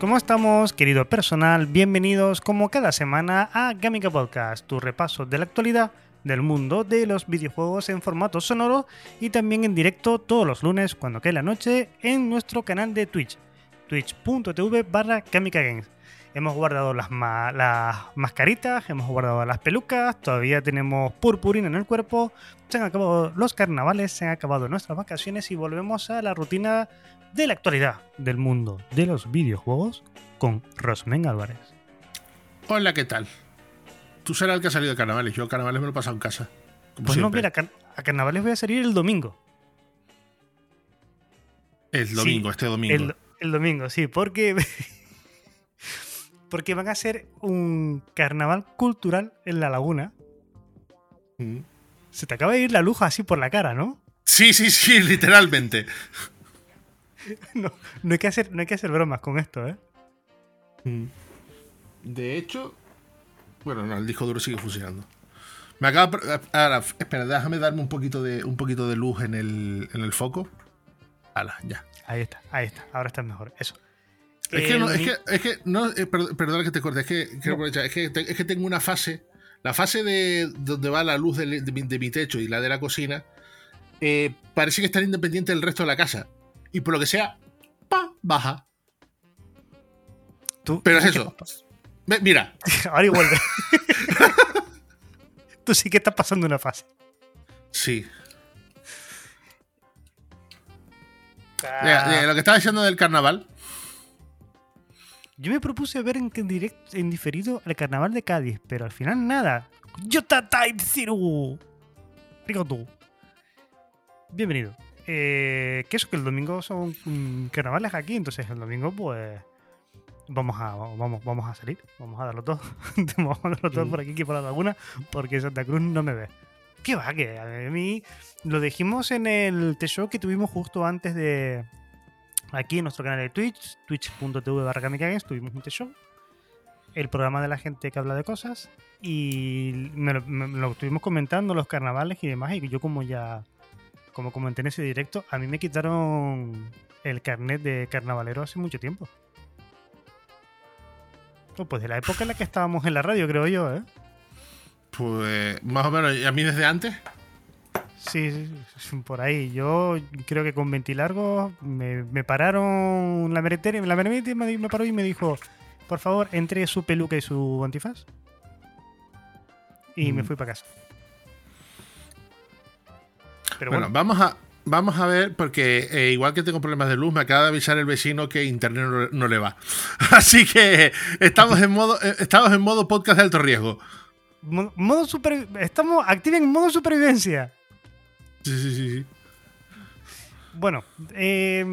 ¿Cómo estamos, querido personal? Bienvenidos como cada semana a Gamica Podcast, tu repaso de la actualidad del mundo de los videojuegos en formato sonoro y también en directo todos los lunes cuando cae la noche en nuestro canal de Twitch, twitch.tv barra Games. Hemos guardado las, las mascaritas, hemos guardado las pelucas, todavía tenemos purpurina en el cuerpo, se han acabado los carnavales, se han acabado nuestras vacaciones y volvemos a la rutina de la actualidad del mundo de los videojuegos con Rosmen Álvarez. Hola, ¿qué tal? Tú serás el que ha salido de carnavales. Yo carnavales me lo he pasado en casa. Pues no, mira, a carnavales voy a salir el domingo. El domingo, este domingo. El, domingo, sí, porque. porque van a hacer un carnaval cultural en la laguna. Mm. Se te acaba de ir la luz así por la cara, ¿no? Sí, sí, sí, literalmente. no, hay que hacer, no hay que hacer bromas con esto, ¿eh? Mm. De hecho, bueno, no, el disco duro sigue funcionando. Me acaba. Ahora, espera, déjame darme un poquito de, un poquito de luz en el, en el foco. Hala, ya. Ahí está, ahí está. Ahora está mejor. Eso. Es que, no, es que, es que, no, eh, perdona que te corte, es que, es que, es que tengo una fase, la fase de donde va la luz de, mi, techo y la de la cocina, eh, parece que está independiente del resto de la casa y por lo que sea, pa, baja. ¿Tú? Pero es eso. Mira. Ahora igual. Tú sí que estás pasando una fase. Sí. Ah. lo que estaba diciendo del carnaval. Yo me propuse ver en, directo, en diferido el carnaval de Cádiz, pero al final nada. Yo Type Zero. tú. Bienvenido. Eh, que eso, que el domingo son carnavales aquí, entonces el domingo pues vamos a, vamos, vamos a salir, vamos a darlo todo. vamos a darlo todo mm. por aquí, que por la laguna, porque Santa Cruz no me ve. ¿Qué va? Que a mí lo dijimos en el T-Show que tuvimos justo antes de. Aquí en nuestro canal de Twitch, twitch.tv barra tuvimos un T-Show. El programa de la gente que habla de cosas. Y me lo estuvimos comentando, los carnavales y demás. Y yo, como ya como comenté en ese directo, a mí me quitaron el carnet de carnavalero hace mucho tiempo. Pues de la época en la que estábamos en la radio, creo yo, ¿eh? Pues más o menos, ¿y a mí desde antes? Sí, sí, por ahí. Yo creo que con 20 largos me, pararon la meretería, la meretería me, me paró y me dijo, por favor, entre su peluca y su antifaz. Y me mm. fui para casa bueno, vamos a, vamos a ver, porque eh, igual que tengo problemas de luz, me acaba de avisar el vecino que internet no, le va. Así que estamos en modo, eh, estamos en modo podcast de alto riesgo. Modo super, estamos activos en modo supervivencia. Sí, sí, sí. sí. Bueno, eh,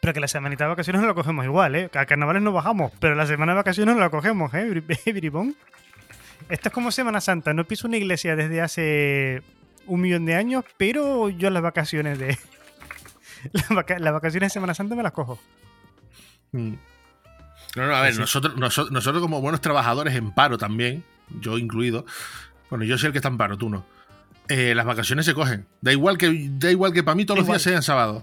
pero que la semanita de vacaciones no la cogemos igual, ¿eh? A carnavales no bajamos, pero la semana de vacaciones no la cogemos, ¿eh? Esto es como Semana Santa. No piso una iglesia desde hace un millón de años, pero yo las vacaciones de. las, vacaciones de Semana Santa me las cojo. Mm. No, no, a ver, nosotros, nosotros, como buenos trabajadores en paro también, yo incluido, bueno, yo soy el que está en paro, tú no. Eh, las vacaciones se cogen. Da igual que, da igual que para mí todos los días sean sábados.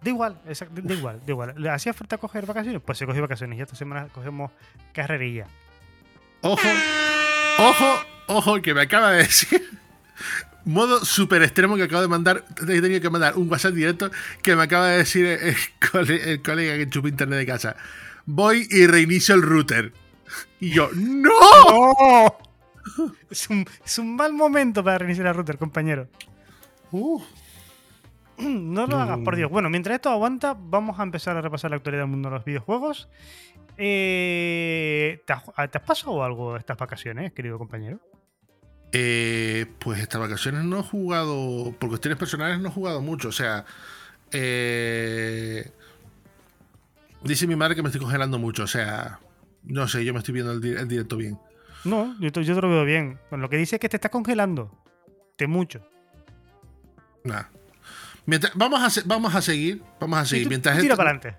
Da igual, da igual, da igual. ¿Le hacía falta coger vacaciones? Pues se cogió vacaciones y esta semana cogemos carrerilla. Ojo, ojo, ojo, que me acaba de decir modo super extremo que acabo de mandar. He tenido que mandar un WhatsApp directo que me acaba de decir el, colega que chupa internet de casa. Voy y reinicio el router. Y yo, ¡No! Es, un, mal momento para reiniciar el router, compañero. No lo hagas, por Dios. Bueno, mientras esto aguanta, vamos a empezar a repasar la actualidad del mundo de los videojuegos. Eh, ¿te, has, pasado algo estas vacaciones, querido compañero? Eh, pues estas vacaciones no he jugado, por cuestiones personales no he jugado mucho, o sea, eh, dice mi madre que me estoy congelando mucho, o sea, no sé, yo me estoy viendo el, directo bien. No, yo, te, lo veo bien. Bueno, lo que dice es que te estás congelando, de mucho. Nada. vamos, a, vamos a seguir, vamos a seguir. Mientras tira para adelante.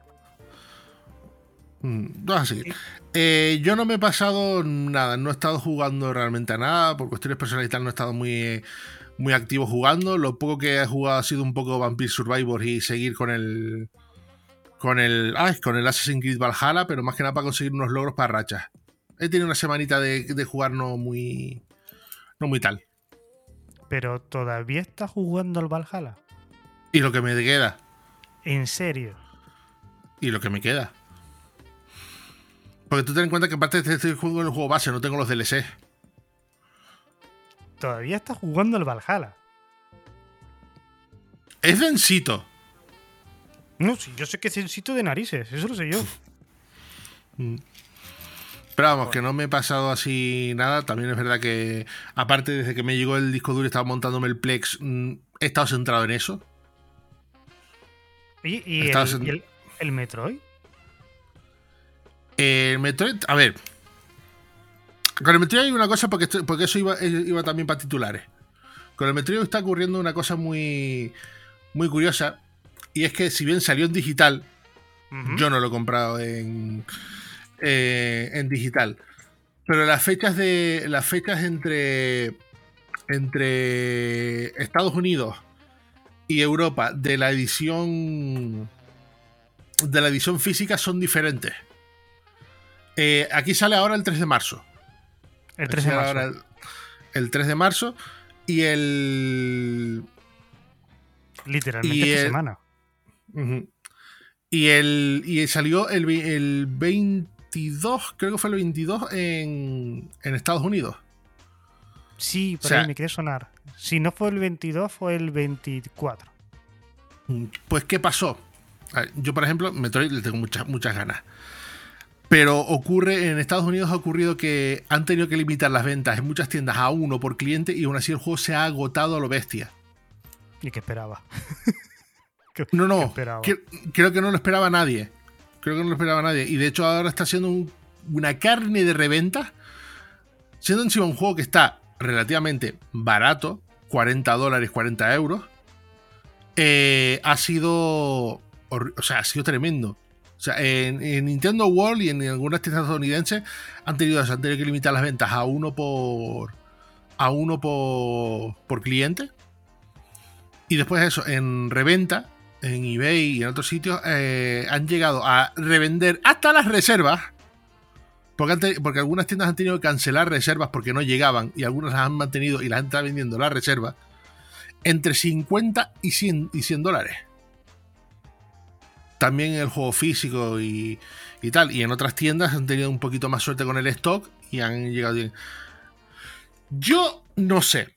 Mm, vamos a seguir. Eh, yo no me he pasado nada, no he estado jugando realmente a nada, por cuestiones personales y tal, no he estado muy, muy activo jugando. Lo poco que he jugado ha sido un poco Vampire Survivor y seguir con el. Con el. con el Assassin's Creed Valhalla, pero más que nada para conseguir unos logros para rachas. He tenido una semanita de, de jugar no muy. No muy tal. Pero todavía estás jugando al Valhalla. Y lo que me queda. ¿En serio? Y lo que me queda. Porque tú ten en cuenta que aparte de este juego en el juego base, no tengo los DLC. Todavía estás jugando el Valhalla. Es densito. No, sí, yo sé que es densito de narices, eso lo sé yo. Pero vamos, que no me he pasado así nada. También es verdad que, aparte, desde que me llegó el disco duro y estaba montándome el Plex, mm, he estado centrado en eso. ¿Y, el, el Metroid? El Metroid, a ver. Con el Metroid hay una cosa porque, porque eso iba, iba también para titulares. Con el Metroid está ocurriendo una cosa muy, muy curiosa. Y es que si bien salió en digital, yo no lo he comprado en, eh, en digital. Pero las fechas de. Las fechas entre. Entre Estados Unidos y Europa de la edición. De la edición física son diferentes. Eh, aquí sale ahora el 3 de marzo. El 3 de marzo. el, 3 de marzo. Y el. Literalmente esta semana. Y el. Y salió el, el 22, creo que fue el 22 en, en Estados Unidos. Sí, pero me quiere sonar. Si no fue el 22, fue el 24. Pues, ¿qué pasó? yo, por ejemplo, Metroid le tengo muchas, muchas ganas. Pero ocurre, en Estados Unidos ha ocurrido que han tenido que limitar las ventas en muchas tiendas a uno por cliente y aún así el juego se ha agotado a lo bestia. ¿Y qué esperaba? no, no, creo que no lo esperaba nadie. Creo que no lo esperaba nadie. Y de hecho ahora está siendo una carne de reventa. Siendo encima un juego que está relativamente barato, 40 dólares, 40 euros, eh, ha sido... O sea, ha sido tremendo. O sea, en, Nintendo World y en algunas tiendas estadounidenses han tenido, han tenido que limitar las ventas a uno por. a uno por, por cliente. Y después de eso, en reventa, en eBay y en otros sitios, eh, han llegado a revender hasta las reservas. Porque, porque, algunas tiendas han tenido que cancelar reservas porque no llegaban y algunas las han mantenido y las han vendiendo las reservas entre 50 y 100, y 100 dólares también en el juego físico y, tal. Y en otras tiendas han tenido un poquito más suerte con el stock y han llegado bien. Yo no sé.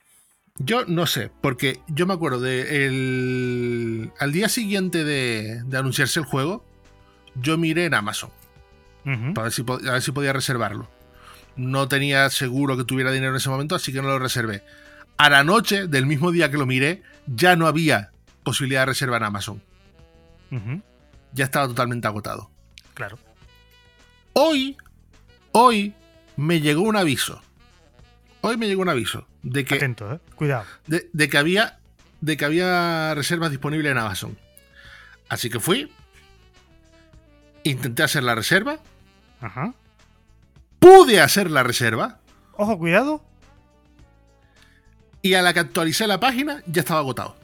Yo no sé, porque yo me acuerdo de el, al día siguiente de, anunciarse el juego, yo miré en Amazon para ver si, a ver si podía reservarlo. No tenía seguro que tuviera dinero en ese momento, así que no lo reservé. A la noche del mismo día que lo miré, ya no había posibilidad de reserva en Amazon ya estaba totalmente agotado. Claro. Hoy, hoy me llegó un aviso. Hoy me llegó un aviso de que. Atento, eh. Cuidado. De, que había. De que había reservas disponibles en Amazon. Así que fui. Intenté hacer la reserva. Ajá. Pude hacer la reserva. Ojo, cuidado. Y a la que actualicé la página, ya estaba agotado.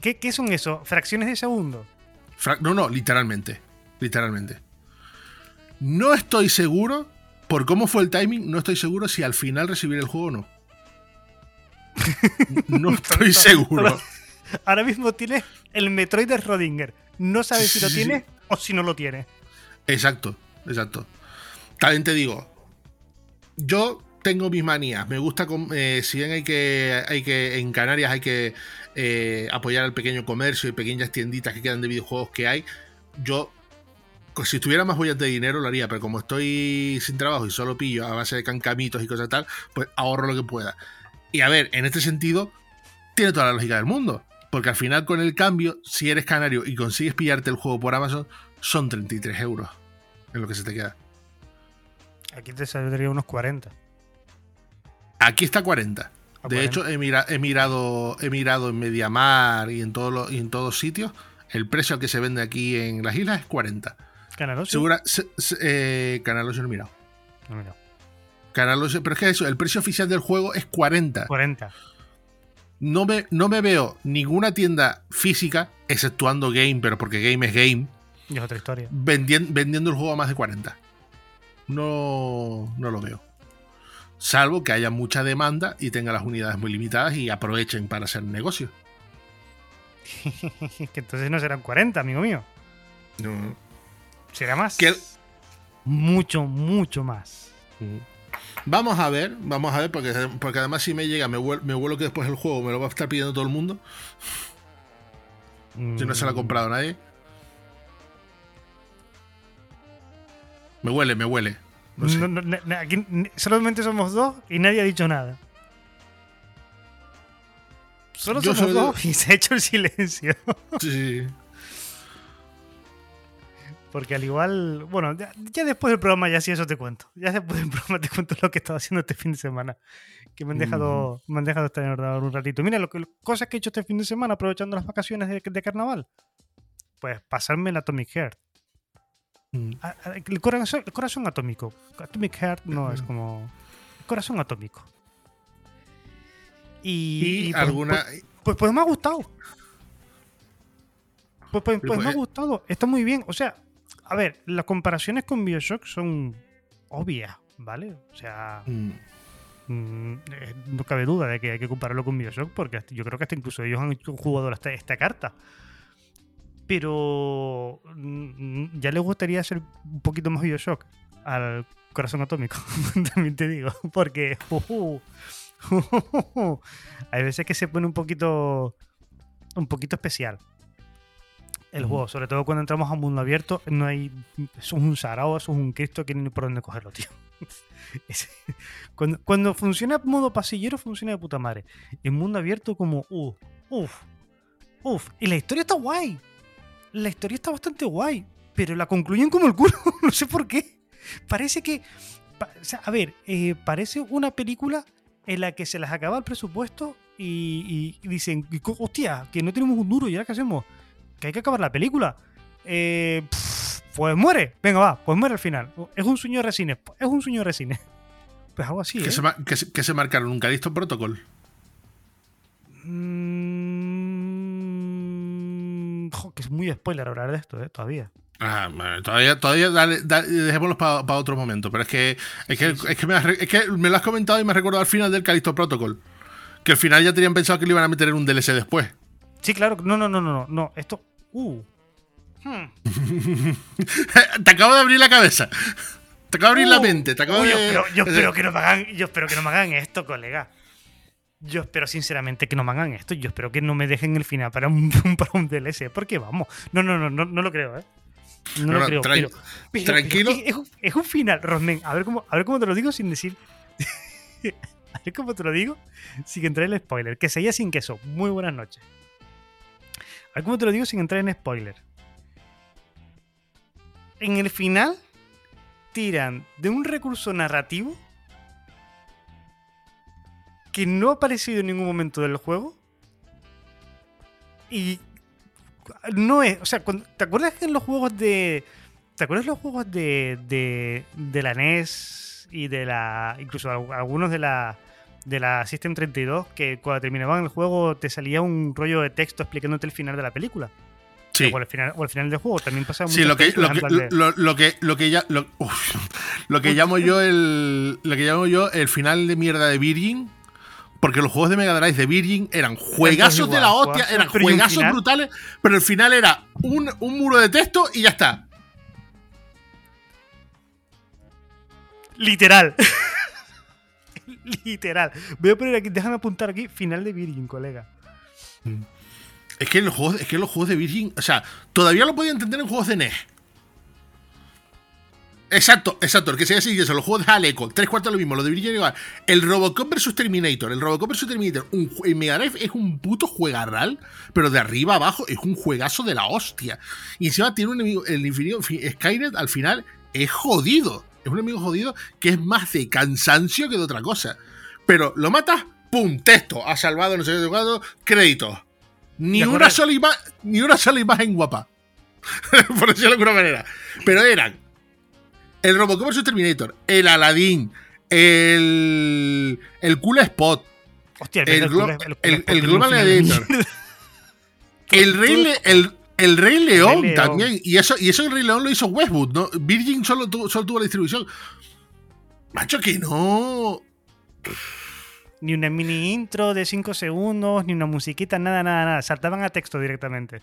¿Qué, son eso? ¿Fracciones de segundo? no, no, literalmente. Literalmente. No estoy seguro, por cómo fue el timing, no estoy seguro si al final recibir el juego o no. No estoy seguro. Ahora mismo tienes el Metroid de Rodinger. No sabes si lo tienes o si no lo tienes. Exacto, exacto. También te digo, yo tengo mis manías. Me gusta, eh, si bien hay que, hay que, en Canarias hay que eh, apoyar al pequeño comercio y pequeñas tienditas que quedan de videojuegos que hay, yo si tuviera más huellas de dinero lo haría, pero como estoy sin trabajo y solo pillo a base de cancamitos y cosas tal, pues ahorro lo que pueda. Y a ver, en este sentido, tiene toda la lógica del mundo. Porque al final con el cambio, si eres canario y consigues pillarte el juego por Amazon, son 33 euros en lo que se te queda. Aquí te saldría unos 40. Aquí está 40. De hecho, he, he, mirado, he mirado en Mediamar y en, todos en todos sitios. El precio al que se vende aquí en las islas es 40. ¿Canal Segura, eh, Canal 8 no he mirado. No he mirado. Canal 8, pero es que eso, el precio oficial del juego es 40. 40. No me, no me veo ninguna tienda física, exceptuando Game, pero porque Game es Game. Y es otra historia. Vendiendo, vendiendo el juego a más de 40. No, no lo veo. Salvo que haya mucha demanda y tenga las unidades muy limitadas y aprovechen para hacer negocio. que entonces no serán 40, amigo mío. No. Será más. Que- Mucho, mucho más. Vamos a ver, vamos a ver, porque, porque además si me llega, me vuelo, me vuelo que después el juego me lo va a estar pidiendo todo el mundo. Si no se lo ha comprado nadie. Me huele, me huele. No sé. No, no, na- na- aquí n- solamente somos dos y nadie ha dicho nada. Solo Yo somos dos y se ha hecho el silencio. Sí. Porque al igual, bueno, ya, ya después del programa ya sí eso te cuento. Ya después del programa te cuento lo que he estado haciendo este fin de semana. Que me han dejado, me han dejado estar en el ordenador un ratito. Mira, lo que, cosas que he hecho este fin de semana aprovechando las vacaciones de, de carnaval. Pues pasarme el Atomic Heart. Mm. A- a- El corazón, el corazón atómico. Atomic Heart no es como. Corazón atómico. Y, pues- alguna. Pues, pues, pues me ha gustado. Pues, pues, pues me ha pues- gustado. Está muy bien. O sea, a ver, las comparaciones con Bioshock son obvias, ¿vale? O sea, Mm. mm, eh, no cabe duda de que hay que compararlo con Bioshock porque yo creo que hasta incluso ellos han jugado esta, esta carta. Pero mm, ya les gustaría hacer un poquito más Bioshock al corazón atómico, también te digo, porque uh, hay veces que se pone un poquito un poquito especial el juego, sobre todo cuando entramos a mundo abierto, no hay es un sarao, es un cristo que ni por dónde cogerlo, tío. Cuando, cuando funciona modo pasillero, funciona de puta madre. En mundo abierto, como, uh, uff, uff. Y la historia está guay. La historia está bastante guay. Pero la concluyen como el culo. no sé por qué. Parece que. o sea, a ver, eh, parece una película en la que se les acaba el presupuesto y, dicen, hostia, que no tenemos un duro, ¿y ahora qué hacemos? Que hay que acabar la película. Eh, pff, pues muere. Venga, va, pues muere al final. Es un sueño de resines. Es un sueño de resines. Pues algo así, Que, ¿eh? se, que, se, que se marcaron un Protocol. Mm, que es muy spoiler hablar de esto, ¿eh? Todavía. Ah, bueno, todavía, todavía dale, dale- dejémoslo para otro momento. Pero es que, es que, es que, me, has, re- es que me lo has comentado y me has recordado al final del Calisto Protocol. Que al final ya tenían pensado que le iban a meter en un DLC después. Sí, claro. No, no, no, no, no. Esto. Uh. Hmm. te acabo de abrir la cabeza. Te acabo de abrir la Uh. mente. Te acabo Uy, de. yo, espero, yo espero que no me hagan, yo espero que no me hagan esto, colega. Yo espero sinceramente que no me hagan esto. Yo espero que no me dejen el final para un, para un DLC. Porque vamos. No, no, no, no, no lo creo, ¿eh? No, No, lo creo. tran- pero- pero- tranquilo. es, un, es un final, Rosmen. A ver cómo, a ver cómo te lo digo sin decir. a ver cómo te lo digo sin entrar en el spoiler. Que seguía sin queso. Muy buenas noches. A ver cómo te lo digo sin entrar en spoiler. En el final tiran de un recurso narrativo que no ha aparecido en ningún momento del juego y no es, o sea, cuando- ¿te acuerdas que en los juegos de ¿te acuerdas los juegos de, de, de la NES y de la incluso al- algunos de la de la System 32 que cuando terminaban el juego te salía un rollo de texto explicándote el final de la película Sí. o, al final, o al final del juego también pasaba Sí, lo que, lo, que, de- lo, lo que, lo que ya. Lo, uf, lo que llamo yo el. Lo que llamo yo el final de mierda de Virgin. Porque los juegos de Mega Drive de Virgin eran juegazos de la hostia, eran pero ¿y un juegazos brutales, pero el final era un, un muro de texto y ya está. Literal. Literal. Voy a poner aquí, déjame apuntar aquí, final de Virgin, colega. Es que, los juegos, es que los juegos de Virgin. O sea, todavía lo podía entender en juegos de NES. Exacto, exacto. El que se así, eso, los juegos de Aleco, tres cuartos lo mismo, lo de Virgin igual. El Robocop vs Terminator, el Robocop vs Terminator, un, en Mega Drive es un puto juegarral, pero de arriba abajo es un juegazo de la hostia. Y encima tiene un enemigo, el infinito, Skynet al final es jodido. Es un enemigo jodido que es más de cansancio que de otra cosa. Pero lo matas, ¡pum! Texto, ha salvado, no sé qué, crédito créditos. Ni una, sola ni una sola imagen guapa. Por decirlo de alguna manera. Pero eran el Robocop vs Terminator, el Aladdin, el. El Cool Spot. Hostia, el, el, Global Editor. el, Rey, el, Rey León también. Y eso, y eso el Rey León lo hizo Westwood, ¿no? Virgin solo, solo tuvo la distribución. Macho, que no. Ni una mini intro de 5 segundos, ni una musiquita, nada, nada, nada. Saltaban a texto directamente.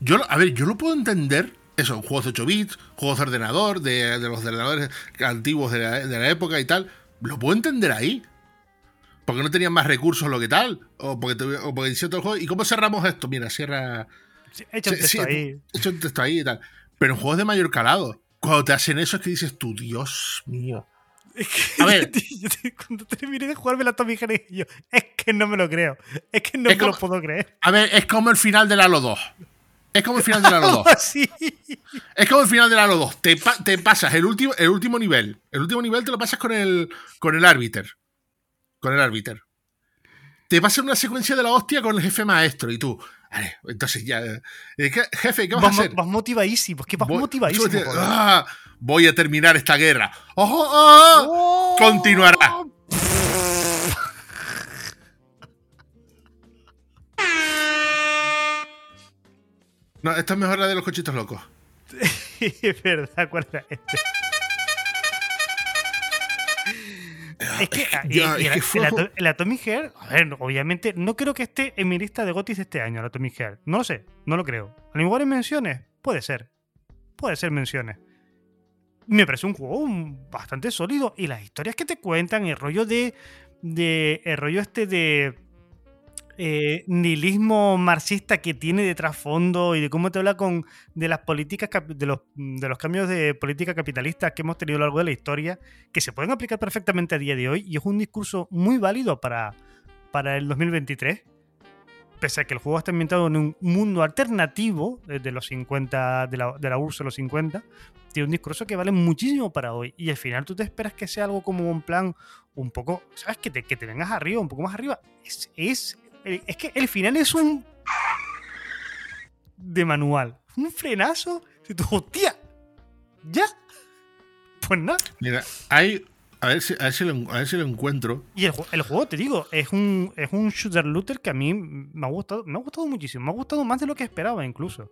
Yo, a ver, yo lo puedo entender eso, juegos de 8 bits, juegos de ordenador, de, los ordenadores antiguos de la, época y tal, lo puedo entender ahí. Porque no tenían más recursos lo que tal, o porque, o porque hicieron todo el juego. ¿Y cómo cerramos esto? Mira, cierra. He hecho un texto ahí. He hecho un texto ahí y tal. Pero en juegos de mayor calado, cuando te hacen eso es que dices, tú, Dios mío. Es que, a ver, cuando terminé de jugarme la Tommy yo, es que no me lo creo. Es que no me lo puedo creer. A ver, es como el final del Halo 2. Es como el final de la 2. Es como el final de la 2. Te, te, pasas el último, el último nivel. El último nivel te lo pasas con el, con el árbiter. Con el árbiter. Te pasa una secuencia de la hostia con el jefe maestro y tú. Vale, entonces ya. Eh, jefe, ¿qué vas, a hacer? Vas motivadísimo, que vas motivadísimo. Ah, voy a terminar esta guerra. ¡Oh, oh, Continuará. No, esta es mejor la de los cochitos locos. es verdad, ¿cuál era este? Es que, el, Atomic Heart, a ver, obviamente, no creo que esté en mi lista de gotis este año, el Atomic Heart. No lo sé, no lo creo. A lo mejor en menciones, puede ser. Puede ser menciones. Me parece un juego bastante sólido y las historias que te cuentan, el rollo de. de el rollo este de eh, nihilismo marxista que tiene de trasfondo y de cómo te habla con, de las políticas, de los, de los cambios de política capitalista que hemos tenido a lo largo de la historia, que se pueden aplicar perfectamente a día de hoy y es un discurso muy válido para, para el 2023 pese a que el juego está ambientado en un mundo alternativo de los 50, de la, de la URSS de los 50, tiene un discurso que vale muchísimo para hoy. Y al final tú te esperas que sea algo como un plan un poco, ¿sabes? Que te, que te vengas arriba, un poco más arriba. Es, eh, es que el final es un. de manual. Un frenazo. Tú, hostia. ¿Ya? Pues nada. Mira, hay. A ver si, a ver si, lo, a ver si lo, encuentro. Y el, el, juego, te digo, es un, es un shooter looter que a mí me ha gustado, me ha gustado muchísimo. Me ha gustado más de lo que esperaba, incluso.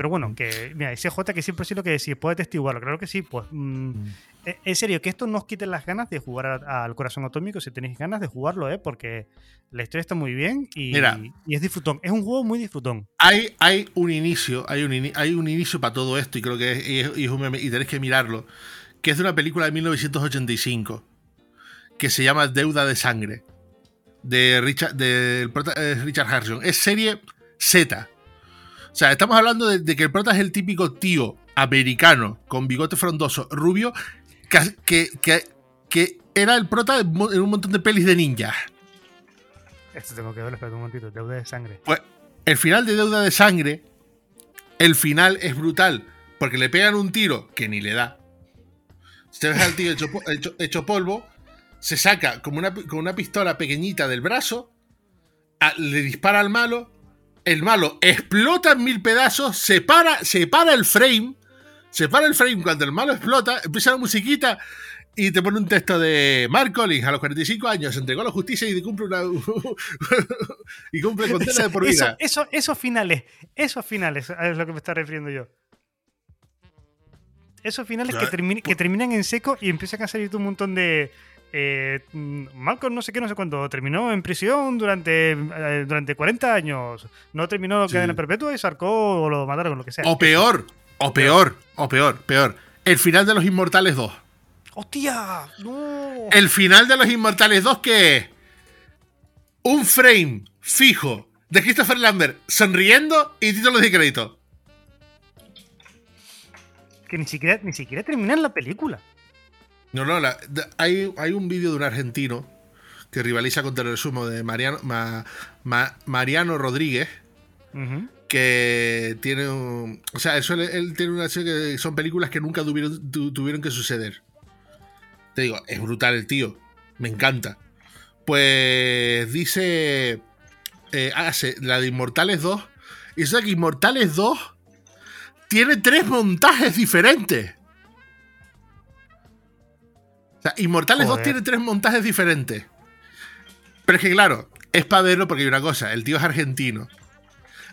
Pero bueno, que mira, ese J que siempre sí lo que decís, puede testiguarlo, claro que sí, pues mm, mm. E, en serio, que esto no os quite las ganas de jugar al corazón atómico si tenéis ganas de jugarlo, ¿eh? porque la historia está muy bien y, y, es disfrutón. Es un juego muy disfrutón. Hay, hay un inicio, hay un, hay un inicio para todo esto y creo que es, y, y tenéis que mirarlo, que es de una película de 1985 que se llama Deuda de Sangre de Richard, de Richard Harrison. Es serie Z. O sea, estamos hablando de, de que el prota es el típico tío americano con bigote frondoso, rubio, que, que, era el prota en un montón de pelis de ninjas. Esto tengo que ver, espera un momentito, deuda de sangre. Pues el final de deuda de sangre, el final es brutal, porque le pegan un tiro que ni le da. Se ve al tío hecho, polvo, se saca como una, con una pistola pequeñita del brazo, le dispara al malo, el malo explota en mil pedazos, se para, se para el frame se para el frame cuando el malo explota, empieza la musiquita y te pone un texto de Mark Collins a los 45 años, entregó la justicia y cumple una y cumple condena de por vida. Eso, esos finales, esos finales es lo que me está refiriendo yo. Esos finales que, pues que terminan en seco y empiezan a salir un montón de, eh, Malcolm no sé qué, no sé cuándo, terminó en prisión durante, eh, durante 40 años, no terminó sí. cadena perpetua y sarcó o lo mataron, lo que sea. O peor, o peor, o peor, peor. El final de los Inmortales 2. ¡Hostia! ¡No! El final de los Inmortales 2 que es un frame fijo de Christopher Lambert sonriendo y títulos de crédito. que ni siquiera, ni siquiera terminan la película. No, no, la- hay, hay un vídeo de un argentino que rivaliza contra el sumo de Mariano, Ma- Ma- Mariano Rodríguez, que tiene un, O sea, eso él, él tiene una serie que son películas que nunca tuvieron, tu- tuvieron que suceder. Te digo, es brutal el tío. Me encanta. Pues dice. eh, hace la de Inmortales 2. Y eso que Inmortales 2 tiene tres montajes diferentes. O sea, Inmortales 2 Joder. tiene tres montajes diferentes. Pero es que, claro, es para verlo porque hay una cosa: el tío es argentino.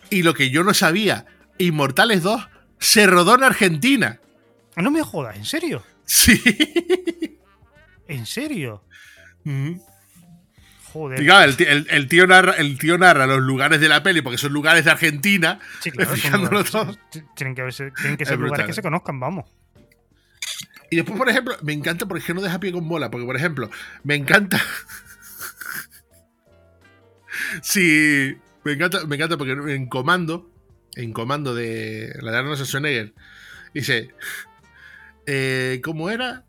Y lo que yo no sabía, Inmortales 2 se rodó en Argentina. No me jodas, ¿en serio? Sí. ¿En serio? Joder. El, tío- el- el tío narra, el tío narra los lugares de la peli porque son lugares de Argentina. Sí, claro, son lugares- Tienen que, verse- tienen que ser Es lugares que se conozcan, vamos. Y después, por ejemplo, me encanta porque no deja pie con bola. Porque, por ejemplo, me encanta. sí. Me encanta, me encanta porque en comando. En comando de la de Arnold Schwarzenegger. Dice. eh, ¿Cómo era?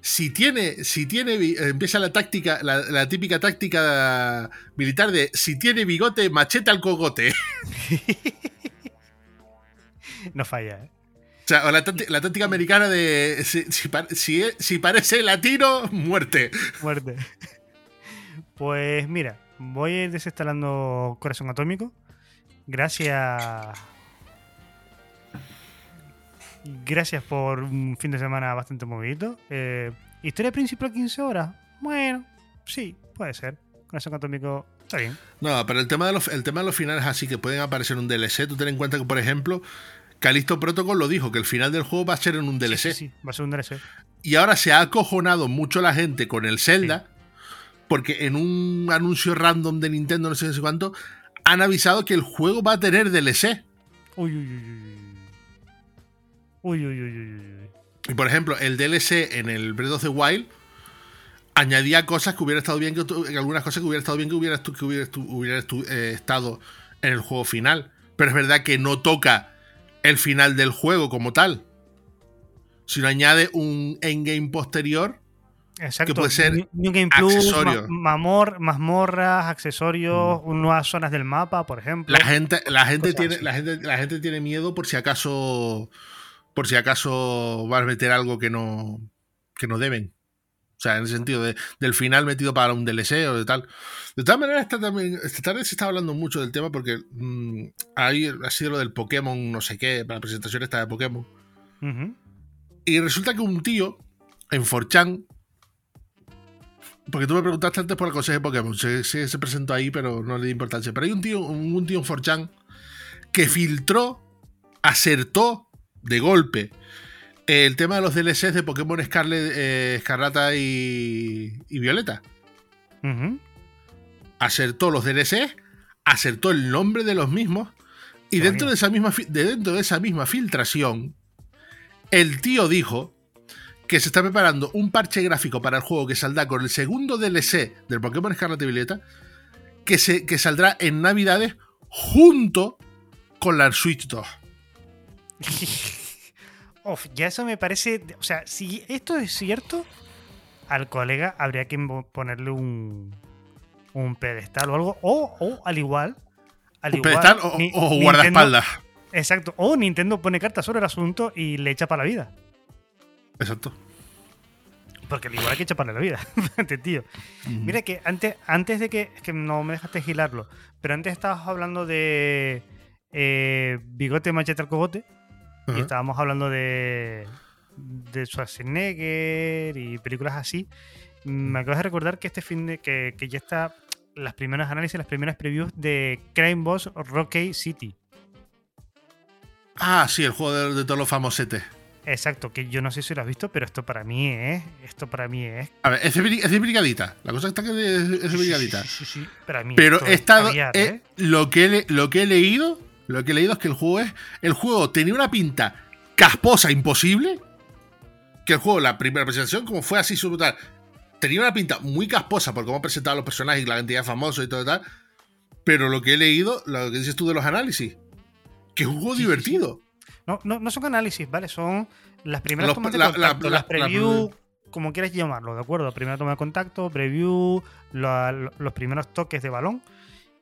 Si tiene. Si tiene. Empieza la táctica. La, típica táctica militar de si tiene bigote, macheta al cogote. No falla, ¿eh? O sea, o la, la táctica americana de si, si pa- si es- si parece latino, muerte. Muerte. Pues mira, voy a ir desinstalando Corazón Atómico. Gracias. Gracias por un fin de semana bastante movido. Eh, ¿Historia principal 15 horas? Bueno, sí, puede ser. Corazón Atómico está bien. No, pero el tema de los, el tema de los finales así que pueden aparecer un DLC. Tú ten en cuenta que, por ejemplo, Calisto Protocol lo dijo, que el final del juego va a ser en un DLC. Sí, sí, va a ser un DLC. Y ahora se ha acojonado mucho la gente con el Zelda, porque en un anuncio random de Nintendo, no sé, sé cuánto, han avisado que el juego va a tener DLC. Uy, uy, uy, uy. Uy, uy, uy, uy. Y por ejemplo, el DLC en el Breath of the Wild añadía cosas que hubiera estado bien, que, algunas cosas que hubiera estado bien que hubiera, que hubiera, estu- hubiera estu- eh, estado en el juego final. Pero es verdad que no toca el final del juego como tal. Sino añade un endgame posterior. Exacto. puede ser New, Game Plus, accesorio. ma- mamor- mazmorras, accesorios, nuevas zonas del mapa, por ejemplo. La gente, la gente tiene, así. la gente, la gente tiene miedo por si acaso. Por si acaso van a meter algo que no. que no deben. O sea, en el sentido de- del final metido para un DLC o de tal. De todas maneras, esta, también, esta tarde se está hablando mucho del tema porque mm, ahí ha sido lo del Pokémon, no sé qué, para la presentación esta de Pokémon. Ujú. Y resulta que un tío en 4chan. Porque tú me preguntaste antes por el consejo de Pokémon. Se, se, se presentó ahí, pero no le di importancia. Pero hay un tío, un, un tío en 4chan que filtró, acertó de golpe el tema de los DLCs de Pokémon Scarlet, eh, Escarlata y, y Violeta. Acertó los DLCs, acertó el nombre de los mismos. Y dentro de, esa misma, de dentro de esa misma filtración, el tío dijo que se está preparando un parche gráfico para el juego que saldrá con el segundo DLC del Pokémon Scarlet y Violeta, que, se, que saldrá en Navidades junto con la Switch 2. Uf, ya eso me parece. O sea, si esto es cierto, al colega habría que ponerle un, un pedestal o algo. O, o al igual. Al Un igual, pedestal o, Ni- o guardaespaldas. Exacto. O Nintendo pone cartas sobre el asunto y le echa para la vida. Exacto. Porque al igual hay que echar para la vida. Tío. Mira que antes, antes de que. Es que no me dejaste gilarlo. Pero antes estabas hablando de. eh, bigote, machete al cogote. Y estábamos hablando de. De Schwarzenegger y películas así. Me acabas de recordar que este fin de. Que, que ya está. Las primeras análisis, las primeras previews de Crime Boss Rocky City. Ah, sí, el juego de, de todos los famosetes. Exacto, que yo no sé si lo has visto, pero esto para mí es. Esto para mí es. A ver, es es brigadita. La cosa está que es, es de brigadita. Sí, sí, sí, sí, para mí. Pero he es estado. he- ¿eh? lo, que he, lo que he leído. Lo que he leído es que el juego es. El juego tenía una pinta casposa, imposible. Que el juego, la primera presentación, como fue así su brutal, tenía una pinta muy casposa por cómo presentaba los personajes y la cantidad de famosos y todo y tal. Pero lo que he leído, lo que dices tú de los análisis, que es un juego Sí, sí, divertido. No, no, no son análisis, ¿vale? Son las primeras Los- tomas de la- contacto, la- las la- preview, como quieras llamarlo, ¿de acuerdo? Primera toma de contacto, preview, los primeros toques de balón.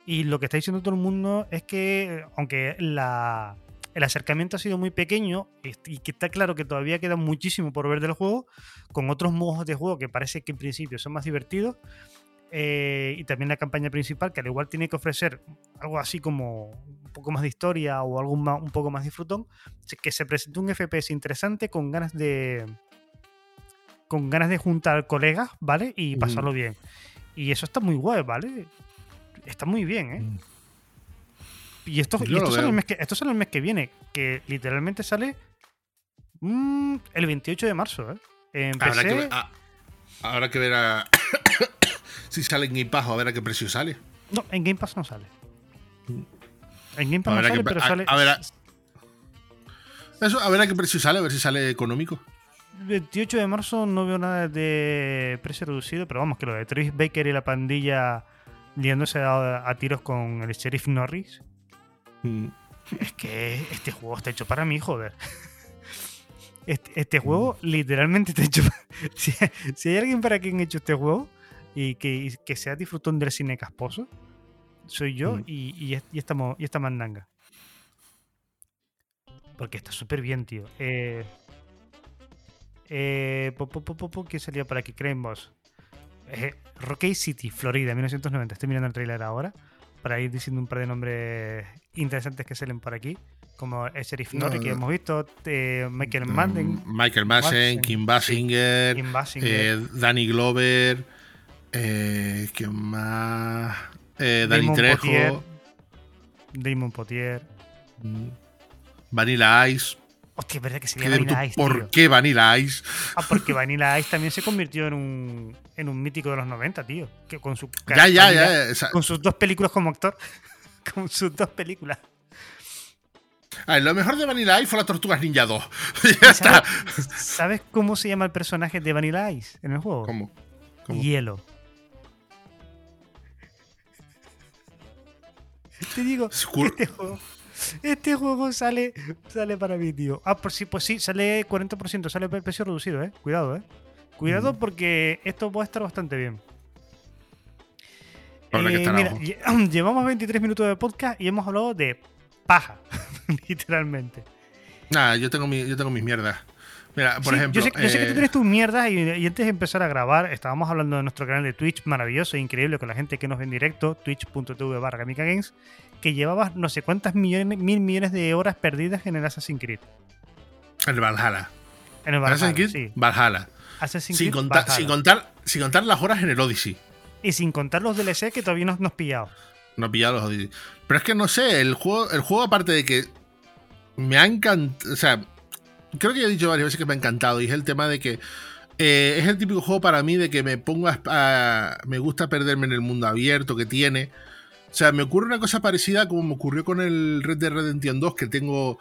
Y lo que está diciendo todo el mundo es que, aunque la, el acercamiento ha sido muy pequeño est- y que está claro que todavía queda muchísimo por ver del juego, con otros modos de juego que parece que en principio son más divertidos, eh, y también la campaña principal, que al igual tiene que ofrecer algo así como un poco más de historia o algo más- un poco más disfrutón, que se presente un FPS interesante con ganas de con ganas de juntar colegas, ¿vale? Y pasarlo bien. Y eso está muy guay, ¿vale? Está muy bien, ¿eh? Mm. Y esto, y esto, sale el mes que, esto sale el mes que viene, que literalmente sale mm, el 28 de marzo, ¿eh? En Habrá que, ver, ah, habrá que ver a- si sale en Game Pass o a ver a qué precio sale. No, en Game Pass no sale. En Game Pass no que- sale, pero a- sale. a ver, a- Eso, a ver a qué precio sale, a ver si sale económico. 28 de marzo no veo nada de precio reducido, pero vamos, que lo de Travis Baker y la pandilla liándose a, a tiros con el sheriff Norris. Mm. Es que este juego está hecho para mí, joder. Este, este juego literalmente está hecho para... Si, si hay alguien para quien ha hecho este juego y que, y que sea disfrutón del cine casposo, soy yo Mm. y, y, y esta, y esta mandanga. Porque está súper bien, tío. Eh, eh, po, ¿Quién salía por aquí? Creemos. Eh, Rocky City, Florida, 1990. Estoy mirando el trailer ahora para ir diciendo un par de nombres interesantes que salen por aquí, como el Sheriff No, Norris que hemos visto, eh, Michael Madden, Mm, Michael Madsen, Kim Basinger, Kim Basinger, eh, Danny Glover, eh, ¿quién más? Eh, Damon Trejo, Potier, Damon Potier. mm, Vanilla Ice. Hostia, es verdad que ¿Qué sería Vanilla Ice, ¿Por tío. qué Vanilla Ice? Ah, porque Vanilla Ice también se convirtió en un, en un mítico de los 90, tío. Que con su Ya, ya, ya. sea, Con sus dos películas como actor. con sus dos películas. a ver, lo mejor de Vanilla Ice fue las Tortugas Ninja 2. ya está. ¿Sabes, sabes cómo se llama el personaje de Vanilla Ice en el juego? ¿Cómo? ¿Cómo? Hielo. Te digo, Skur- este juego, este juego sale, sale para mí, tío. Ah, pues sí, pues sí, sale 40%, sale precio reducido, eh. Cuidado, eh. Cuidado porque esto puede estar bastante bien. Eh, mira, llevamos 23 minutos de podcast y hemos hablado de paja, literalmente. Nada, yo tengo, mi- yo tengo mis mierdas. Mira, por Sí, ejemplo. Yo sé, yo sé que eh, tú tienes tus mierdas y, y antes de empezar a grabar, estábamos hablando de nuestro canal de Twitch maravilloso e increíble con la gente que nos ve en directo, twitch.tv barra Games, que llevabas no sé cuántas millones, mil millones de horas perdidas en el Assassin's Creed. el Valhalla. En el Valhalla, Assassin's Creed, sí. Valhalla. Assassin's Sin Creed contar, Valhalla. sin, contar, sin contar las horas en el Odyssey. Y sin contar los DLC que todavía no nos pillado. No pillado los Odyssey. Pero es que no sé, el juego, el juego aparte de que me ha encantado. O sea, creo que ya he dicho varias veces que me ha encantado. Y es el tema de que eh, es el típico juego para mí de que me pongo a, Me gusta perderme en el mundo abierto que tiene. O sea, me ocurre una cosa parecida como me ocurrió con el Red Dead Redemption 2, que tengo.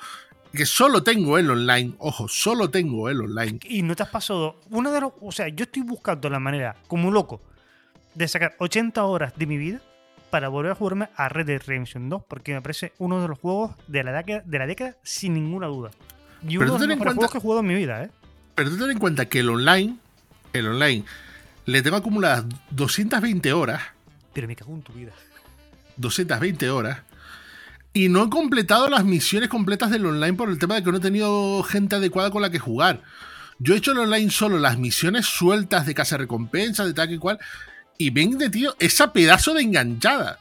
Que solo tengo el online. Ojo, solo tengo el online. Y no te has pasado. Uno de los. O sea, yo estoy buscando la manera, como un loco, de sacar 80 horas de mi vida para volver a jugarme a Red Dead Redemption 2, porque me parece uno de los juegos de la década, de la década sin ninguna duda. Y uno de los mejores juegos que he jugado en mi vida, ¿eh? Pero tú ten en cuenta que el online. El online. Le tengo acumuladas 220 horas. Pero me cago en tu vida. 220 horas. Y no he completado las misiones completas del online por el tema de que no he tenido gente adecuada con la que jugar. Yo he hecho el online solo las misiones sueltas de casa recompensa, de tal que cual. Y ven de tío, esa pedazo de enganchada.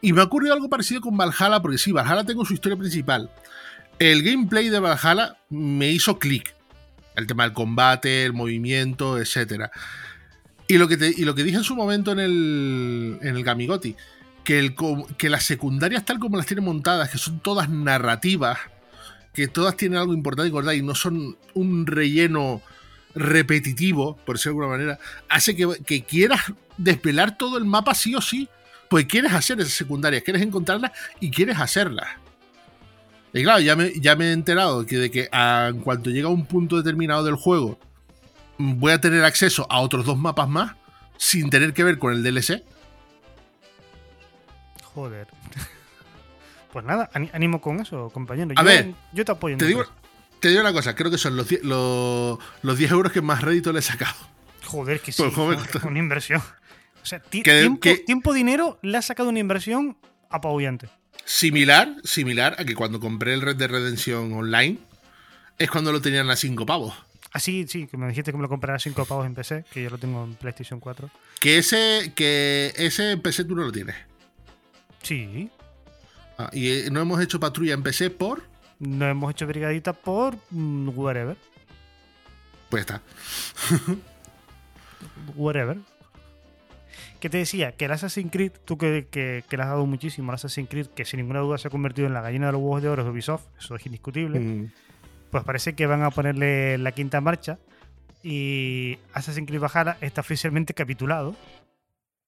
Y me ha ocurrido algo parecido con Valhalla, porque sí, Valhalla tengo su historia principal. El gameplay de Valhalla me hizo clic. El tema del combate, el movimiento, etc. Y lo que, te- y lo que dije en su momento en el, en el Gamigoti, que, el, que las secundarias tal como las tiene montadas, que son todas narrativas, que todas tienen algo importante que y no son un relleno repetitivo, por decirlo de alguna manera, hace que, que quieras desvelar todo el mapa sí o sí, pues quieres hacer esas secundarias, quieres encontrarlas y quieres hacerlas. Y claro, ya me, ya me he enterado que de que a- en cuanto llega a un punto determinado del juego, voy a tener acceso a otros dos mapas más sin tener que ver con el DLC. Joder. Pues nada, ani- ánimo con eso, compañero. A yo, ver, yo te apoyo. en Te digo, te digo una cosa, creo que son los, die- los, los 10 euros que más rédito le he sacado. Joder, que sí. Pues, joder, una inversión. O sea, Que- tiempo, que- tiempo, dinero, le ha sacado una inversión apabullante. Similar, similar a que cuando compré el Red de Redemption Online, es cuando lo tenían a 5 pavos. Así, sí, que me dijiste que me lo comprara 5 pavos en PC, que yo lo tengo en PlayStation 4. Que ese, que ese en PC tú no lo tienes. Sí, Ah, y eh, no hemos hecho patrulla en PC por. no hemos hecho brigadita por mm, whatever. Pues está. Whatever. Que te decía que el Assassin's Creed, tú que, que, que le has dado muchísimo al Assassin's Creed, que sin ninguna duda se ha convertido en la gallina de los huevos de oro de Ubisoft, eso es indiscutible. Mm. pues parece que van a ponerle la quinta marcha y Assassin's Creed Valhalla está oficialmente capitulado.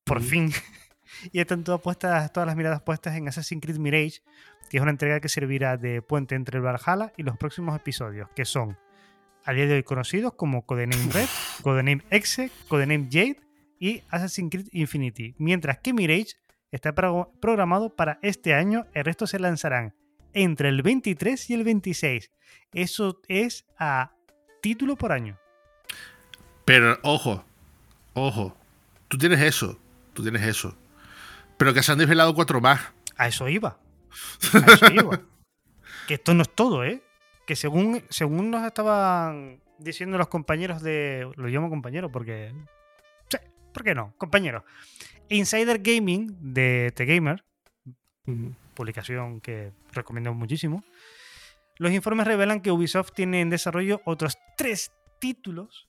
Por Ujú. fin. y están todas, puestas, todas las miradas puestas en Assassin's Creed Mirage, que es una entrega que servirá de puente entre el Valhalla y los próximos episodios, que son a día de hoy conocidos como Codename Red, Codename Exe, Codename Jade y Assassin's Creed Infinity. Mientras que Mirage está pro- programado para este año, el resto se lanzarán entre el 23 y el 26. Eso es a título por año. Pero, ojo, ojo. Tú tienes eso. Tú tienes eso. Pero que se han desvelado cuatro más. A eso iba. A eso iba. que esto no es todo, ¿eh? Que según, según nos estaban diciendo los compañeros de. Lo llamo compañero porque. ¿Por qué no? Compañeros. Insider Gaming de The Gamer, publicación que recomiendo muchísimo. Los informes revelan que Ubisoft tiene en desarrollo otros tres títulos